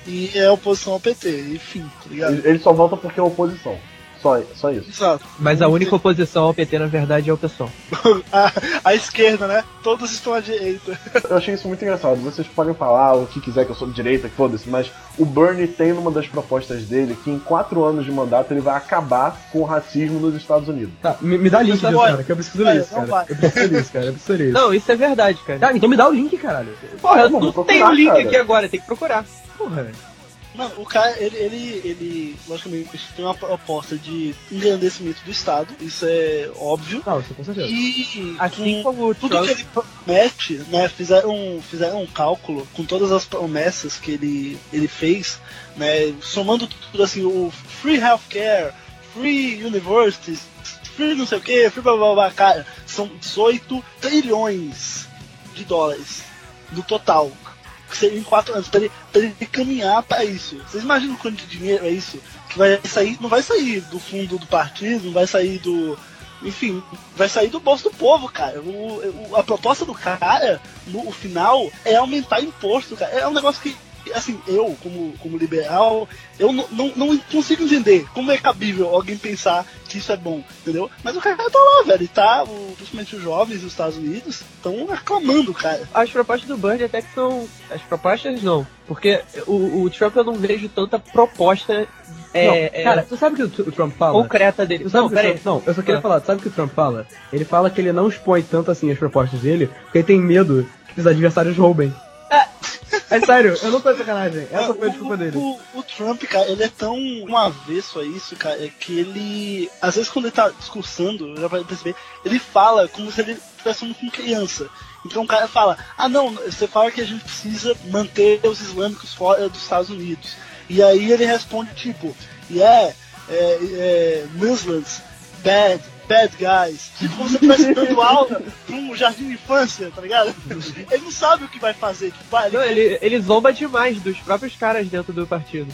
e é oposição ao PT, enfim, tá ligado? Eles só votam porque é oposição. Só, só isso. Exato. Mas a única oposição ao PT, na verdade, é o pessoal. a, a, esquerda, né? Todos estão à direita. Eu achei isso muito engraçado. Vocês podem falar o que quiser que eu sou de direita, foda-se, mas o Bernie tem numa das propostas dele que em quatro anos de mandato ele vai acabar com o racismo nos Estados Unidos. Tá, me, me dá link disso, cara, que eu preciso ler isso, cara. Eu preciso ler isso, cara. Eu preciso ler isso. Não, isso é verdade, cara. Tá, então me dá o link, caralho. Porra, eu não tenho o link cara. aqui agora, tem que procurar. Porra, velho. Mano, o cara, ele, ele, ele, logicamente, tem uma proposta de engrandecimento do Estado, isso é óbvio. Não, isso com certeza. E assim como tudo que ele promete, né, fizeram, fizeram um cálculo com todas as promessas que ele, ele fez, né, somando tudo assim, o free healthcare, free universities, free não sei o que, free blá blá blá, cara, são 18 trilhões de dólares no total em quatro anos, pra ele, pra ele caminhar para isso. Vocês imaginam quanto de dinheiro é isso? Que vai sair, não vai sair do fundo do partido, não vai sair do. Enfim, vai sair do bolso do povo, cara. O, o a proposta do cara, no final, é aumentar imposto, cara. É um negócio que assim, eu, como, como liberal, eu não, não, não, consigo entender como é cabível alguém pensar que isso é bom, entendeu? Mas o cara tá lá, velho, e tá, o, principalmente os jovens dos Estados Unidos, estão aclamando, cara. As propostas do Bird até que são. As propostas não. Porque o, o Trump eu não vejo tanta proposta é, não, é, cara, tu sabe o que o Trump fala? Concreta dele. Tu sabe não, Trump, não, eu só queria ah. falar, tu sabe o que o Trump fala? Ele fala que ele não expõe tanto assim as propostas dele, porque ele tem medo que os adversários roubem. É. Sério, eu não tô de sacanagem. Essa foi a o- desculpa dele. O, o Trump, cara, ele é tão um avesso a isso, cara, é que ele. Às vezes quando ele tá discursando, já vai perceber, ele fala como se ele estivesse falando com criança. Então o cara fala, ah não, você fala que a gente precisa manter os islâmicos fora dos Estados Unidos. E aí ele responde tipo, yeah, é, é, Muslims, bad, bad guys. Tipo, como se ele estivesse dando aula pra um jardim de infância, tá ligado? Ele não sabe o que vai fazer. Vai, Não, ele, ele zomba demais dos próprios caras dentro do partido.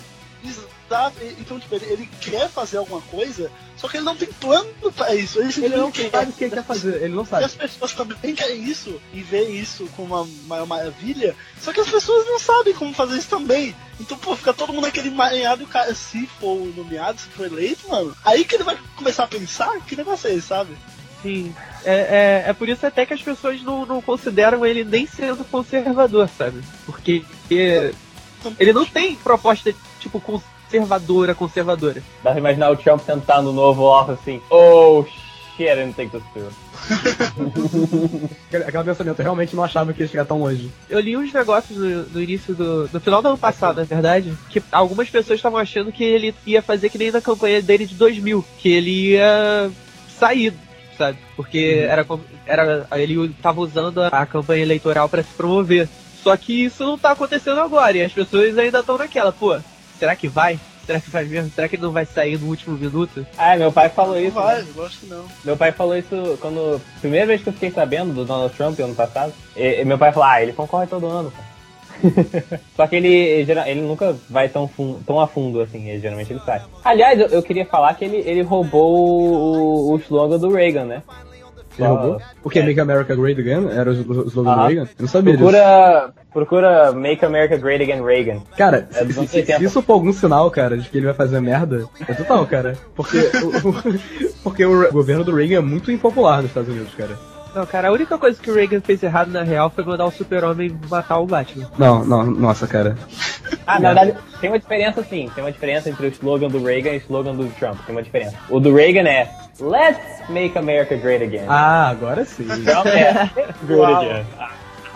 Então, tipo, ele, ele quer fazer alguma coisa, só que ele não tem plano pra isso. Ele, Ele não simplesmente sabe o que ele quer fazer, ele não E sabe. as pessoas também querem isso e vê isso como uma maior maravilha, só que as pessoas não sabem como fazer isso também. Então, pô, fica todo mundo naquele emaranhado e cara, se for nomeado, se for eleito, mano, aí que ele vai começar a pensar que negócio é esse, sabe? Sim. É, é, é por isso até que as pessoas não, não consideram ele nem sendo conservador, sabe? Porque porque ele não tem proposta, tipo, conservadora, conservadora. Dá pra imaginar o Trump sentado no novo office assim, oh shit, I didn't think this through. Aquele pensamento, eu realmente não achava que ia chegar tão longe. Eu li uns negócios no, no início do. no final do ano passado, na verdade, que algumas pessoas estavam achando que ele ia fazer que nem na campanha dele de 2000, que ele ia sair, sabe? Porque era, como- era ele tava usando a, a campanha eleitoral para se promover. Só que isso não tá acontecendo agora, e as pessoas ainda estão naquela, pô, será que vai? Será que vai mesmo? Será que ele não vai sair no último minuto? Ah, meu pai falou Não isso. vai, né? eu acho que não. Meu pai falou isso quando. Primeira vez que eu fiquei sabendo do Donald Trump ano passado. E, e meu pai falou, ah, ele concorre todo ano, cara. Só que ele, ele nunca vai tão, tão a fundo assim, ele, geralmente ele sai. Aliás, eu, eu queria falar que ele, ele roubou o, o slogan do Reagan, né? Ele Só- roubou? O que? Make America Great Again? Era o slogan do Aham. Reagan? Eu não sabia disso. Procura, procura Make America Great Again Reagan. Cara, É se, se- 80. se isso for algum sinal, cara, de que ele vai fazer merda, é total, cara. Porque o- porque o governo do Reagan é muito impopular nos Estados Unidos, cara. Não, cara, a única coisa que o Reagan fez errado na real foi mandar o super-homem matar o Batman. Não, não, nossa, cara. Ah, na verdade, tem uma diferença sim. Tem uma diferença entre o slogan do Reagan e o slogan do Trump. Tem uma diferença. O do Reagan é Let's make America great again. Ah, agora sim. Trump é Great again. Ah,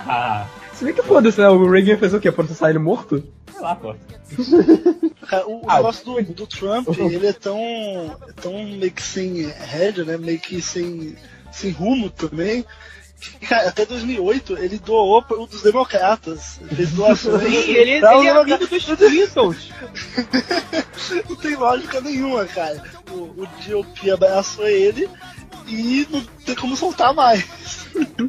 ah, Se bem que foda-se, né? O Reagan fez o quê? Processar ele morto? sei lá, pô. Cara, o, Ah, negócio do, do Trump, ele é tão, tão meio que sem rédea, né? Meio que sem, sem rumo também. Cara, até 2008 ele doou para os democratas. Fez doações. Sim, ele, ele é amigo dos Clintons. Não tem lógica nenhuma, cara. O, o GOP abraçou ele e não tem como soltar mais.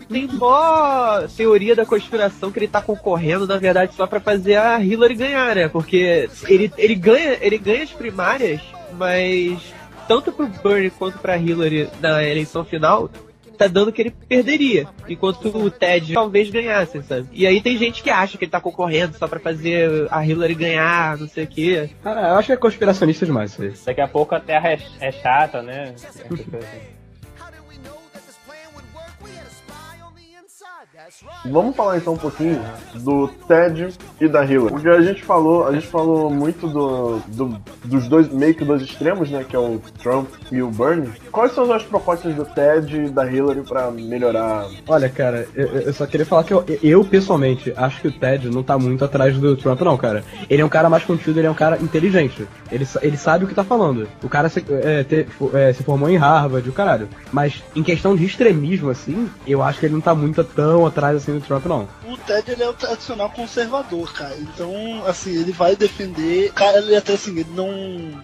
Tem mó teoria da conspiração que ele tá concorrendo, na verdade, só pra fazer a Hillary ganhar, né? Porque ele, ele, ganha, ele ganha as primárias, mas tanto pro Bernie quanto pra Hillary na eleição final, tá dando que ele perderia. Enquanto o Ted talvez ganhasse, sabe? E aí tem gente que acha que ele tá concorrendo só pra fazer a Hillary ganhar, não sei o quê. Cara, eu acho que é conspiracionista demais isso aí. Daqui a pouco a Terra é, é chata, né? Vamos falar então um pouquinho do Ted e da Hillary. Porque a gente falou, a gente falou muito do, do- dos dois, meio que dois extremos, né? Que é o Trump e o Bernie. Quais são as propostas do Ted e da Hillary pra melhorar? Olha, cara, eu, eu só queria falar que eu, eu, pessoalmente, acho que o Ted não tá muito atrás do Trump, não, cara. Ele é um cara mais contido, ele é um cara inteligente. Ele, ele sabe o que tá falando. O cara se, é, te- é, se formou em Harvard, o caralho. Mas em questão de extremismo, assim, eu acho que ele não tá muito tão atrás assim do Trump, não. O Ted ele é o tradicional conservador, cara. Então, assim, ele vai defender. Cara, ele até assim, ele não.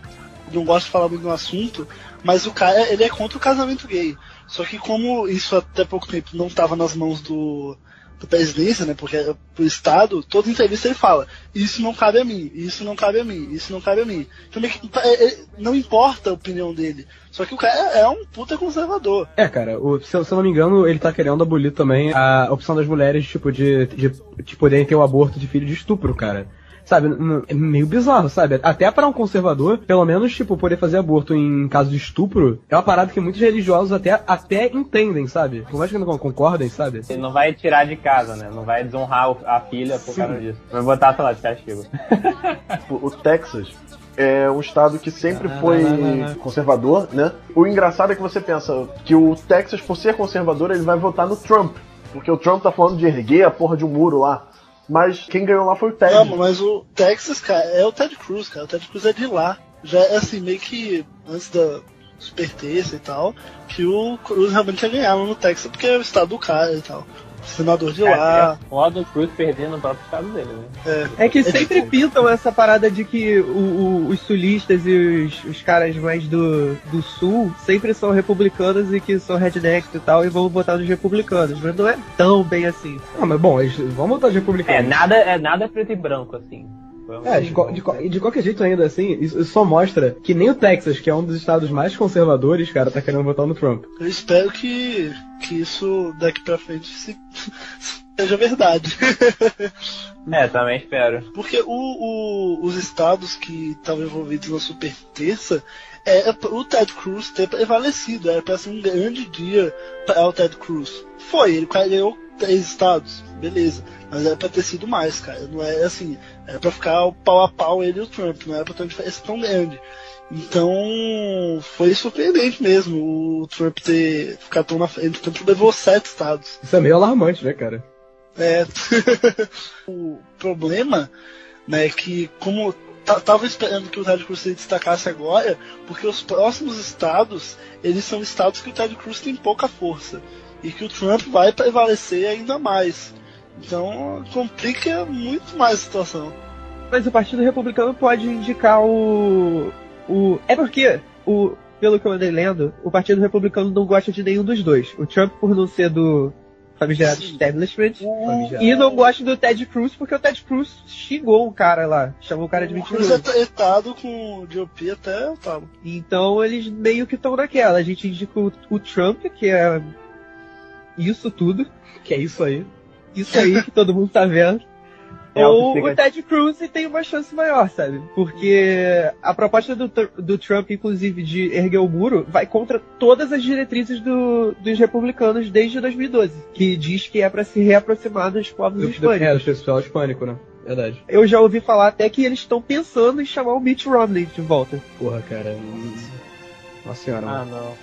Não gosta de falar muito no assunto, mas o cara ele é contra o casamento gay. Só que como isso até pouco tempo não estava nas mãos do, do presidência, né? Porque era pro Estado, toda entrevista ele fala, isso não cabe a mim, isso não cabe a mim, isso não cabe a mim. Então é- é- não importa a opinião dele. Só que o cara é um puta conservador. É, cara, o- se, eu- não me engano, ele tá querendo abolir também a opção das mulheres, tipo, de, de, de poderem ter o aborto de filho de estupro, cara. Sabe, é meio bizarro, sabe? Até para um conservador, pelo menos, tipo, poder fazer aborto em caso de estupro, é uma parada que muitos religiosos até, até entendem, sabe? Por mais que não concordem, sabe? Ele não vai tirar de casa, né? Não vai desonrar a filha por Sim. causa disso. Vai botar, sei lá, de castigo. Tipo, o Texas é um estado que sempre Ah, foi não, não, não. conservador, né? O engraçado é que você pensa que o Texas, por ser conservador, ele vai votar no Trump. Porque o Trump tá falando de erguer a porra de um muro lá. Mas quem ganhou lá foi o Ted. Não, mas o Texas, cara, é o Ted Cruz, cara. O Ted Cruz é de lá. Já é assim, meio que antes da super terça e tal, que o Cruz realmente ia ganhar no Texas, porque é o estado do cara e tal. Senador de lá. É, foda o Cruz perder no próprio estado dele, né? É, É que É sempre pintam essa parada de que o- o- os sulistas e os, os caras mais do, do sul sempre são republicanos e que são rednecks e tal, e vão votar nos republicanos. Mas não é tão bem assim. Ah, mas bom, eles- vamos voltar de republicano. É, nada, é nada preto e branco, assim. Vamos- É, de, co- de, co- e de qualquer jeito ainda assim, isso, isso só mostra que nem o Texas, que é um dos estados mais conservadores, cara, tá querendo votar no Trump. Eu espero que, que isso daqui pra frente se, seja verdade. É, também espero. Porque o, o- os estados que estavam envolvidos na super terça era pra o Ted Cruz ter prevalecido, era pra ser um grande dia para o Ted Cruz. Foi, ele ganhou três estados, beleza. Mas era pra ter sido mais, cara. Não era assim, era pra ficar pau a pau ele e o Trump, não era pra ter uma diferença tão grande. Então foi surpreendente mesmo o Trump ter ficado tão na frente. O Trump levou sete estados. Isso é meio alarmante, né, cara? É. o problema, né, é que como ta- tava esperando que o Ted Cruz se destacasse agora, porque os próximos estados, eles são estados que o Ted Cruz tem pouca força e que o Trump vai prevalecer ainda mais. Então complica muito mais a situação. Mas o Partido Republicano pode indicar o. o é porque, o, pelo que eu andei lendo, o Partido Republicano não gosta de nenhum dos dois. O Trump por não ser do famigerado Sim. establishment. O, E não gosta do Ted Cruz porque o Ted Cruz xingou um cara lá, chamou o cara de o Cruz mentiroso. é tretado com o GOP até o talo. Então eles meio que estão naquela. A gente indica o, o Trump, que é isso tudo, Que é isso aí. isso aí que todo mundo tá vendo. É Ou o Ted Cruz e tem uma chance maior, sabe? Porque a proposta do, do Trump, inclusive, de erguer o muro, vai contra todas as diretrizes do- dos republicanos desde 2012, que diz que é pra se reaproximar dos povos Do, do, hispânicos. é, do pessoal hispânico, né? Verdade. Eu já ouvi falar até que eles estão pensando em chamar o Mitt Romney de volta. Porra, cara. hum, Nossa senhora. Ah, mano. não.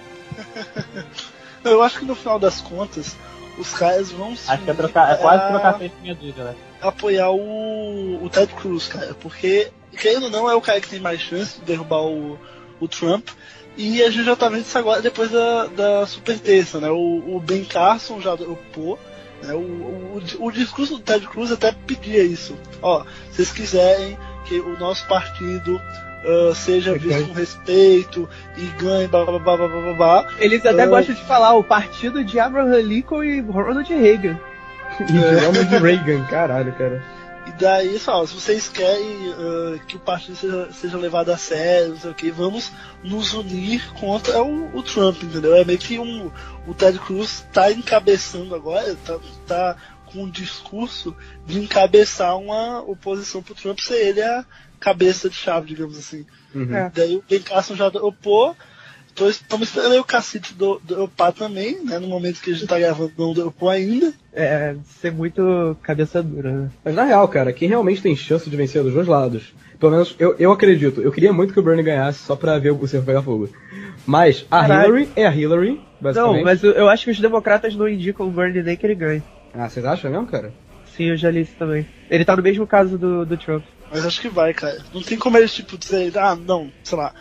Eu acho que no final das contas, os caras vão se Acho que é, trocar, é quase trocar minha dúvida, né? apoiar o, o Ted Cruz, cara, porque, querendo ou não, é o cara que tem mais chance de derrubar o, o Trump. E a gente já tá vendo isso agora depois da, da super terça, né? O, o Ben Carson já opô, né? O, o, o discurso do Ted Cruz até pedia isso. Ó, vocês quiserem que o nosso partido ah, seja visto com respeito e ganhe, blá blá blá blá blá blá. Eles até É. gostam de falar o partido de Abraham Lincoln e Ronald Reagan. E Ronald Reagan, caralho, cara. E daí, só, se vocês querem ah, que o partido seja, seja levado a sério, não sei o que, vamos nos unir contra o, o Trump, entendeu? É meio que um, o Ted Cruz tá encabeçando agora, tá, tá com um discurso de encabeçar uma oposição pro Trump ser ele a cabeça de chave, digamos assim. Uhum. É. Daí o Ben Carson já opô. Tô, estamos esperando aí o Cacete do, dropar também, né? No momento que a gente tá gravando, não dropou ainda. É, ser muito cabeça dura, né? Mas na real, cara, quem realmente tem chance de vencer é dos dois lados. Pelo menos eu, eu acredito. Eu queria muito que o Bernie ganhasse só pra ver o circo pegar fogo. Mas a Caralho. Hillary é a Hillary, basicamente. Não, mas eu, eu acho que os democratas não indicam o Bernie nem que ele ganhe. Ah, vocês acham mesmo, cara? Sim, eu já li isso também. Ele tá no mesmo caso do, do Trump. Mas acho que vai, cara. Não tem como eles, tipo, dizer, ah, não, sei lá.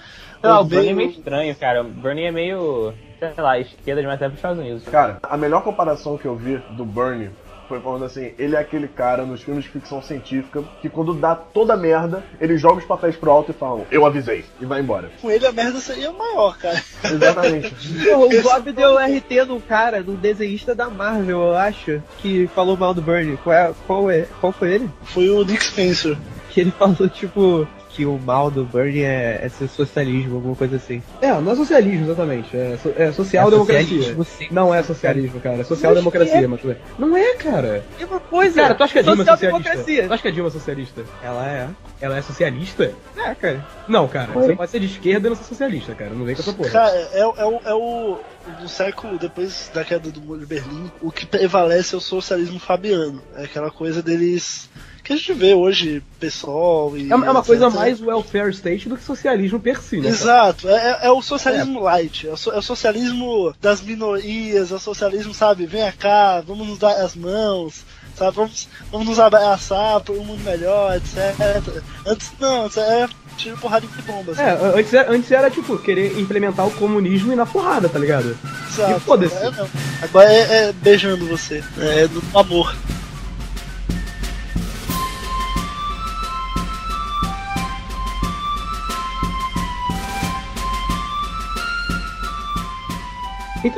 Não, o Bernie é meio- estranho, cara. O Bernie é meio, sei lá, esquerda demais até pros Estados Unidos. Cara, a melhor comparação que eu vi do Bernie foi falando assim, ele é aquele cara nos filmes de ficção científica que quando dá toda merda, ele joga os papéis pro alto e fala, eu avisei, e vai embora. Com ele a merda seria maior, cara. Exatamente. Porra, o Bob deu RT num cara, num desenhista da Marvel, eu acho, que falou mal do Bernie. Qual, é, qual, é, qual foi ele? Foi o Nick Spencer. Que ele falou, tipo, que o mal do Bernie é, é ser socialismo, alguma coisa assim. É, não é socialismo exatamente. É, so- é social-democracia. sim. Não é socialismo, cara. É social-democracia, mas tudo bem. Não é, cara. É uma coisa. Cara, tu acha que a Dilma é socialista? Social-democracia. Tu acha que a Dilma é socialista? Ela é. Ela é socialista? É, cara. Não, cara. Você pode ser de esquerda e não ser socialista, cara. Não vem com essa porra. Cara, é, o- é, o, é o. No século, depois da queda do muro de Berlim, o que prevalece é o socialismo fabiano. É aquela coisa deles. Que a gente vê hoje, pessoal e. É uma, é uma coisa etc. mais welfare state do que socialismo per si, né? Exato, é, é- é o socialismo light, é o, so- é o socialismo das minorias, é o socialismo, sabe, venha cá, vamos nos dar as mãos, sabe? Vamos, vamos nos abraçar por um mundo melhor, etc. Antes, não, isso é tiro porrada de bombas. É, antes era, antes era, tipo, querer implementar o comunismo e na porrada, tá ligado? Exato. e foda-se. Agora, não. Agora é, é beijando você, é do amor.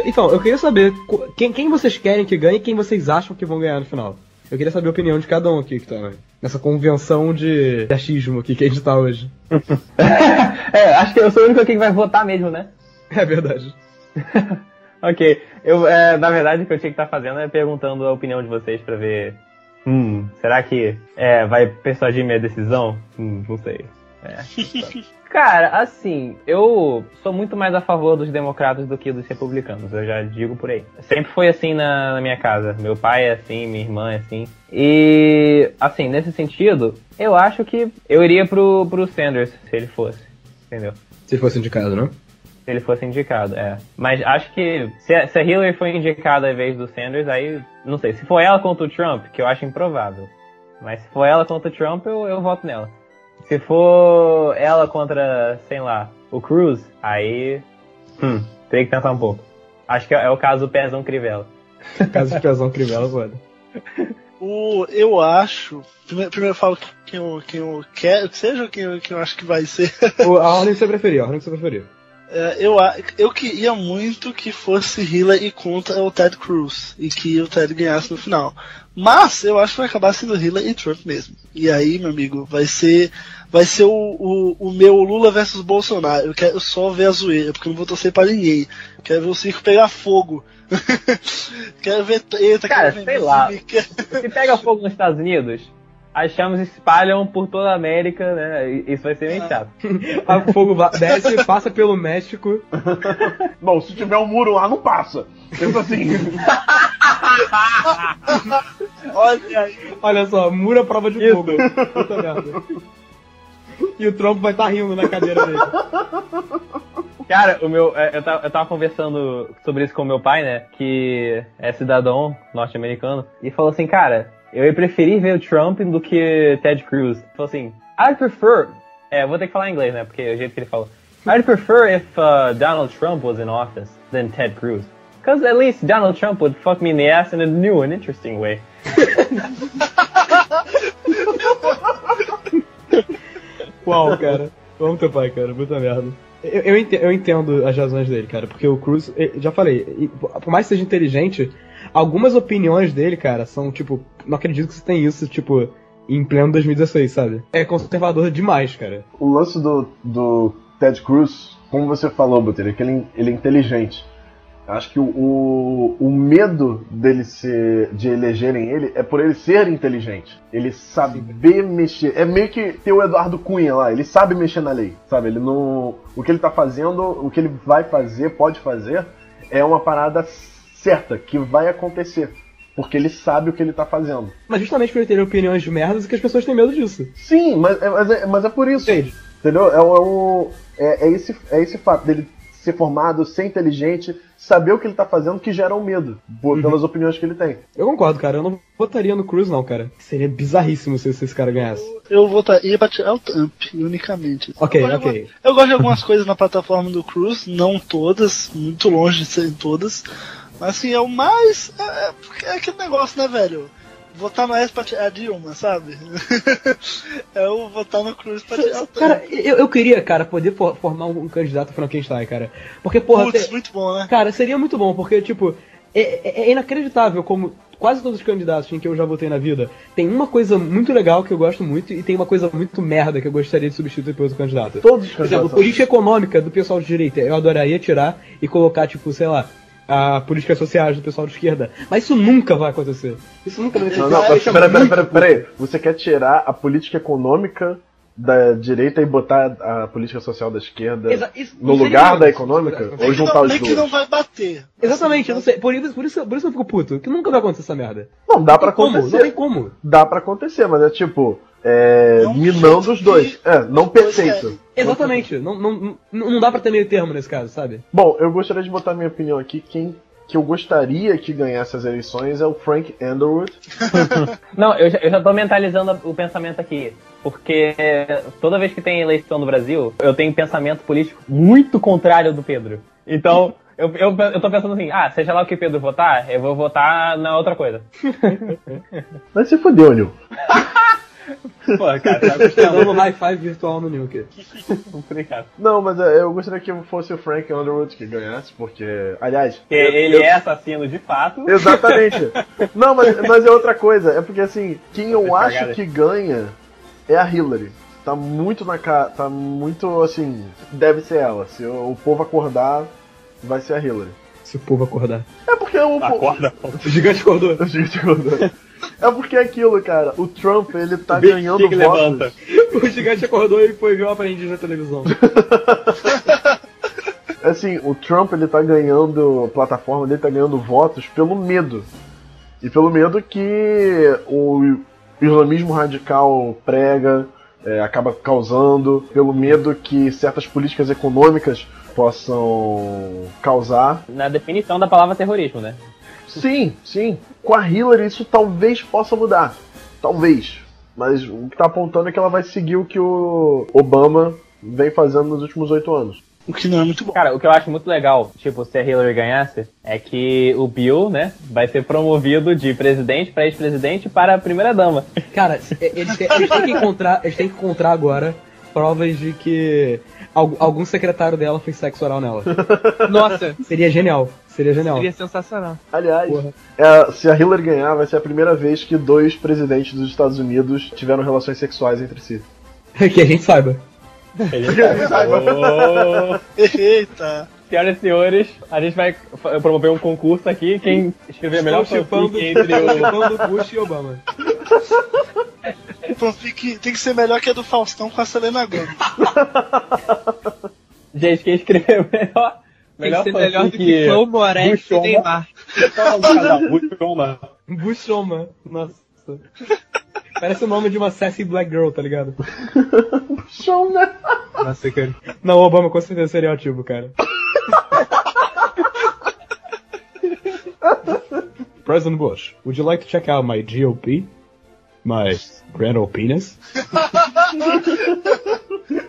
Então, eu queria saber quem, quem vocês querem que ganhe e quem vocês acham que vão ganhar no final. Eu queria saber a opinião de cada um aqui que tá nessa convenção de achismo aqui que a gente tá hoje. é, acho que eu sou o único aqui que vai votar mesmo, né? É verdade. ok. Eu, é, na verdade, o que eu tinha que estar fazendo é perguntando a opinião de vocês pra ver. Hum, será que é, vai persuadir minha decisão? Hum, não sei. É. Cara, assim, eu sou muito mais a favor dos democratas do que dos republicanos, eu já digo por aí. Sempre foi assim na, na minha casa. Meu pai é assim, minha irmã é assim. E, assim, nesse sentido, eu acho que eu iria pro, pro Sanders se ele fosse. Entendeu? Se fosse indicado, não? Se ele fosse indicado, é. Mas acho que se a, se a Hillary for indicada ao invés do Sanders, aí, não sei. Se for ela contra o Trump, que eu acho improvável. Mas se for ela contra o Trump, eu, eu voto nela. Se for ela contra, sei lá, o Cruz, aí. Hum, teria que pensar um pouco. Acho que é, é o caso do Pezão Crivella. Caso de Pezão Crivella, foda. O, eu acho. Primeiro, primeiro eu falo quem eu, quem eu quero que seja ou quem eu, quem eu acho que vai ser. O- A ordem que você preferir, a ordem que você preferir. É, eu, eu queria muito que fosse Hillary contra o Ted Cruz e que o Ted ganhasse no final. Mas eu acho que vai acabar sendo Hillary e Trump mesmo. E aí, meu amigo, vai ser vai ser o, o, o meu Lula versus Bolsonaro. Eu quero só ver a zoeira, porque eu não vou torcer pra ninguém. Quero ver o circo pegar fogo. quero ver treta, Cara, quero ver sei lá. Se pega fogo nos Estados Unidos, as chamas espalham por toda a América, né? Isso vai ser bem chato. O fogo desce, passa pelo México. Bom, se tiver um muro lá, não passa. Pensa assim. Olha aí. Olha só, mura prova de Isso. fogo. Puta merda. E o Trump vai estar rindo na cadeira dele. Cara, o meu, é, eu, tava, eu tava conversando sobre isso com o meu pai, né? Que é cidadão norte-americano. E falou assim, cara, eu ia preferir ver o Trump do que Ted Cruz. Falou assim, I'd prefer. É, vou ter que falar em inglês, né? Porque é o jeito que ele falou. I'd prefer if uh, Donald Trump was in office than Ted Cruz. Because at least Donald Trump would fuck me in the ass in a new and interesting way. Uau, cara. Vamos teu pai, cara. Puta merda. Eu, eu, ente- eu entendo as razões dele, cara. Porque o Cruz, eh, já falei, por mais que seja inteligente, algumas opiniões dele, cara, são tipo. Não acredito que você tem isso, tipo, em pleno 2016, sabe? É conservador demais, cara. O lance do, do Ted Cruz, como você falou, Buter, é que ele, ele é inteligente. Acho que o, o, o medo dele ser. de elegerem ele é por ele ser inteligente. Ele saber mexer. É meio que ter o Eduardo Cunha lá, ele sabe mexer na lei, sabe? Ele não. O que ele tá fazendo, o que ele vai fazer, pode fazer, é uma parada certa, que vai acontecer. Porque ele sabe o que ele tá fazendo. Mas justamente por ele ter opiniões de merdas é que as pessoas têm medo disso. Sim, mas é, mas é, mas é por isso. Entende? Entendeu? É, é, um- é, é esse, é esse fato dele ser formado, ser inteligente, saber o que ele tá fazendo que gera um medo, por- pelas opiniões que ele tem. Eu concordo, cara. Eu não votaria no Cruz, não, cara. Seria bizarríssimo se, se esse cara ganhasse. Eu votaria pra tirar o Trump, unicamente. Ok, eu, gosto- ok. eu gosto de algumas coisas na plataforma do Cruz, não todas, muito longe de serem todas. Mas assim, é o mais. É, é- é aquele negócio, né, velho? Votar no S pra tirar a Dilma, sabe? é o votar no Cruz pra tirar. Cara, eu, eu queria, cara, poder for- formar um, candidato Frankenstein, cara. Porque, porra, Putz, muito bom, né? cara, seria muito bom, porque, tipo, é, é- é inacreditável como quase todos os candidatos em que eu já votei na vida tem uma coisa muito legal que eu gosto muito e tem uma coisa muito merda que eu gostaria de substituir pelo outro candidato. Todos os Por exemplo, candidatos. política econômica do pessoal de direita, eu adoraria tirar e colocar, tipo, sei lá, a políticas sociais do pessoal de esquerda. Mas isso nunca vai acontecer. Isso nunca vai acontecer. Não, não, é peraí, peraí, muito peraí, peraí. Você quer tirar a política econômica da direita e botar a política social da esquerda Exa- isso- no lugar da econômica? Ou juntar não, os nem que dois? não vai bater. Exatamente, eu não sei. Por isso, por, isso, por isso eu fico puto, que nunca vai acontecer essa merda. Não, dá Não pra acontecer. não tem como. Dá pra acontecer, mas é tipo. É, Não minando os dois. É, não dois perfeito. querem. Exatamente, não, não, não, dá pra ter meio termo nesse caso, sabe? Bom, eu gostaria de botar minha opinião aqui. Quem que eu gostaria que ganhasse as eleições é o Frank Underwood. Não, eu já, eu já tô mentalizando o pensamento aqui. Porque toda vez que tem eleição no Brasil, eu tenho pensamento político muito contrário do Pedro. Então, eu, eu, eu tô pensando assim, ah, seja lá o que Pedro votar, eu vou votar na outra coisa. Mas se fodeu, Nil. Pô, cara, tá Dando um five virtual no Nuke. Não, mas é, eu gostaria que fosse o Frank Underwood que ganhasse, porque. Aliás. Porque eu- ele eu- é assassino de fato. Exatamente. Não, mas, mas é outra coisa. É porque assim, quem eu Vai acho que ganha é a Hillary. Tá muito na cara. Tá muito assim. Deve ser ela. Se o, o povo acordar, vai ser a Hillary. Se o povo acordar. É porque o povo. Acorda. O gigante acordou. A gente acordou. É porque é aquilo, cara. O Trump, ele tá Big ganhando Chick votos. levanta. O gigante acordou e foi ver o aprendiz na televisão. Assim, o Trump, ele tá ganhando. Plataforma dele tá ganhando votos pelo medo. E pelo medo que o islamismo radical prega, é, acaba causando, pelo medo que certas políticas econômicas possam causar. Na definição da palavra terrorismo, né? Sim, sim. Com a Hillary isso talvez possa mudar. Talvez. Mas o que tá apontando é que ela vai seguir o que o Obama vem fazendo nos últimos oito anos. O que não é muito bom. Cara, o que eu acho muito legal, tipo, se a Hillary ganhasse, é que o Bill, né, vai ser promovido de presidente para ex-presidente para a primeira dama. Cara, é, eles têm, eles têm que encontrar, eles têm que encontrar agora provas de que al- algum secretário dela fez sexo oral nela. Nossa, Seria genial. Seria genial. seria sensacional. Aliás, é, se a Hillary ganhar, vai ser a primeira vez que dois presidentes dos Estados Unidos tiveram relações sexuais entre si. que a gente saiba. Ô, Eita! Senhoras e senhores, a gente vai promover um concurso aqui. Quem escrever a melhor fanfic entre o... Bush e Obama. Fanfic tem que ser melhor que a do Faustão com a Selena Gomez. Gente, quem escrever o melhor... Tem que ser melhor do que Flow Moretti e Bushoma. Neymar. Qual é o casal? Bushoma. Bushoma. Nossa. Parece o nome de uma sassy black girl, tá ligado? Né? Nossa, cara. Não, Obama com certeza seria ativo, cara. President Bush, would you like to check out my GOP? My grand old penis?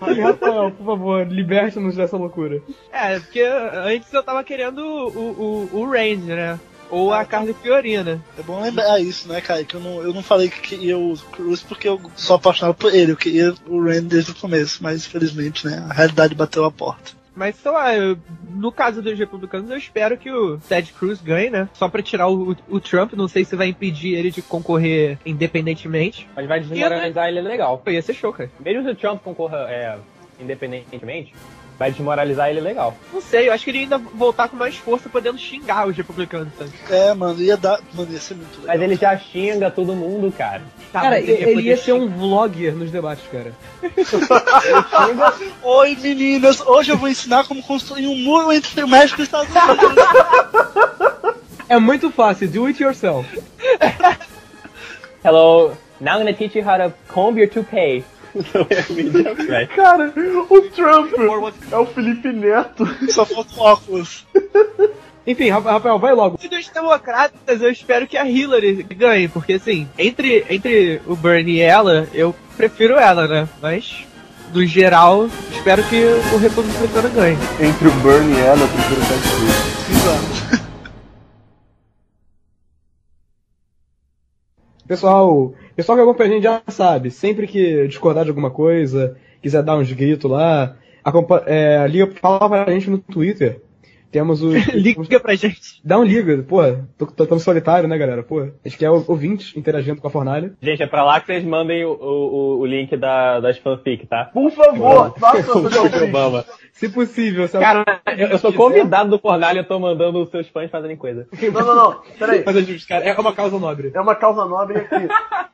Ai, Rafael, por favor, liberte-nos dessa loucura. É, porque antes eu tava querendo o, o, o Range, né? Ou a Carly Fiorina. É bom lembrar isso, né, cara? Que eu não, eu não falei que queria o Cruz porque eu sou apaixonado por ele. Eu queria o Randy desde o começo, mas infelizmente, né? A realidade bateu a porta. Mas sei lá, eu- no caso dos republicanos, eu espero que o Ted Cruz ganhe, né? Só pra tirar o, o Trump, não sei se vai impedir ele de concorrer independentemente. Mas vai desmoralizar ele legal. Pô, ia ser show, cara. Mesmo se o Trump concorra é, independentemente, vai desmoralizar ele legal. Não sei, eu acho que ele ainda voltar com mais força, podendo xingar os republicanos, sabe? É, mano, ia dar. Mano, ia ser muito legal. Mas ele já xinga todo mundo, cara. Tá, Cara, ele, ele ia ser xingar. um vlogger nos debates, cara. Oi, meninas! Hoje eu vou ensinar como construir um muro entre o México e os Estados Unidos. É muito fácil, do it yourself. Hello, now I'm gonna teach you how to comb your toupee. Right. Cara, o Trump é o Felipe Neto. Só falta óculos. Enfim, Ra- Rafael, vai logo. E dos democratas, eu espero que a Hillary ganhe, porque assim, entre, entre o Bernie e ela, eu prefiro ela, né? Mas, no geral, espero que o republicano ganhe. Entre o Bernie e ela, eu prefiro o Ted Cruz. Exato. Pessoal, pessoal que acompanha a gente já sabe, sempre que discordar de alguma coisa, quiser dar uns gritos lá, é, liga, fala pra gente no Twitter. Temos o. Liga pra gente. Dá um liga, pô. Tô, tô, tamo solitário, né, galera? Pô. A gente quer ouvintes interagindo com a fornalha. Gente, é pra lá que vocês mandem o, o, o link da, das fanfic, tá? Por favor, faça o. Obama. Se possível, se Cara, eu, eu sou quiser. convidado do Fornalha, eu tô mandando os seus fãs fazerem coisa. Não, não, não. Peraí. Justo, cara. É uma causa nobre. É uma causa nobre que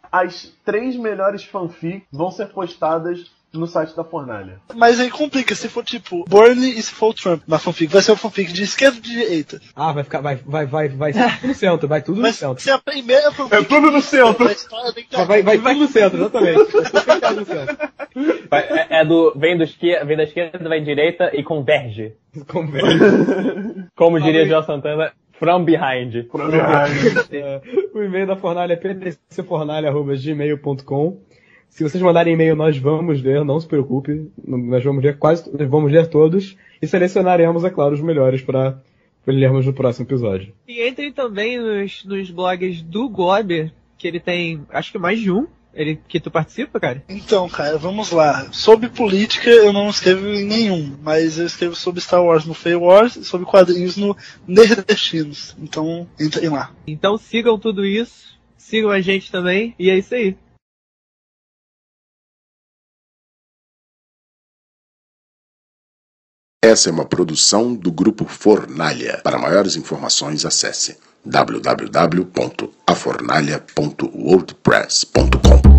as três melhores fanfics vão ser postadas no site da Fornalha. Mas aí complica, se for tipo Bernie e se for o Trump na fanfic. Vai ser uma fanfic de esquerda ou de direita. Ah, vai ficar. Vai, vai, vai, vai tudo no centro, vai tudo no Mas centro. se a primeira fanfic É tudo no centro. ter Vai, vai, vai tudo no centro, exatamente. Tudo fechado no centro. Vai- É, é do, vem, do esquerda, vem da esquerda, vai direita e converge. Conversa. Como diria João Santana, From behind. From behind. É, o e-mail da Fornalha é ptcfornalha.gmail.com Se vocês mandarem e-mail, nós vamos ler, não se preocupe. Nós vamos ler quase, vamos ler todos e selecionaremos, é claro, os melhores para lermos no próximo episódio. E entrem também nos, nos blogs do Gober, que ele tem, acho que mais de um, ele, que tu participa, cara? Então, cara, vamos lá. Sobre política eu não escrevo em nenhum, mas eu escrevo sobre Star Wars no Fey Wars e sobre quadrinhos no Nerdestinos. Então, entrem lá. Então sigam tudo isso, sigam a gente também, e é isso aí. Essa é uma produção do grupo Fornalha. Para maiores informações, acesse www.afornalha.wordpress.com.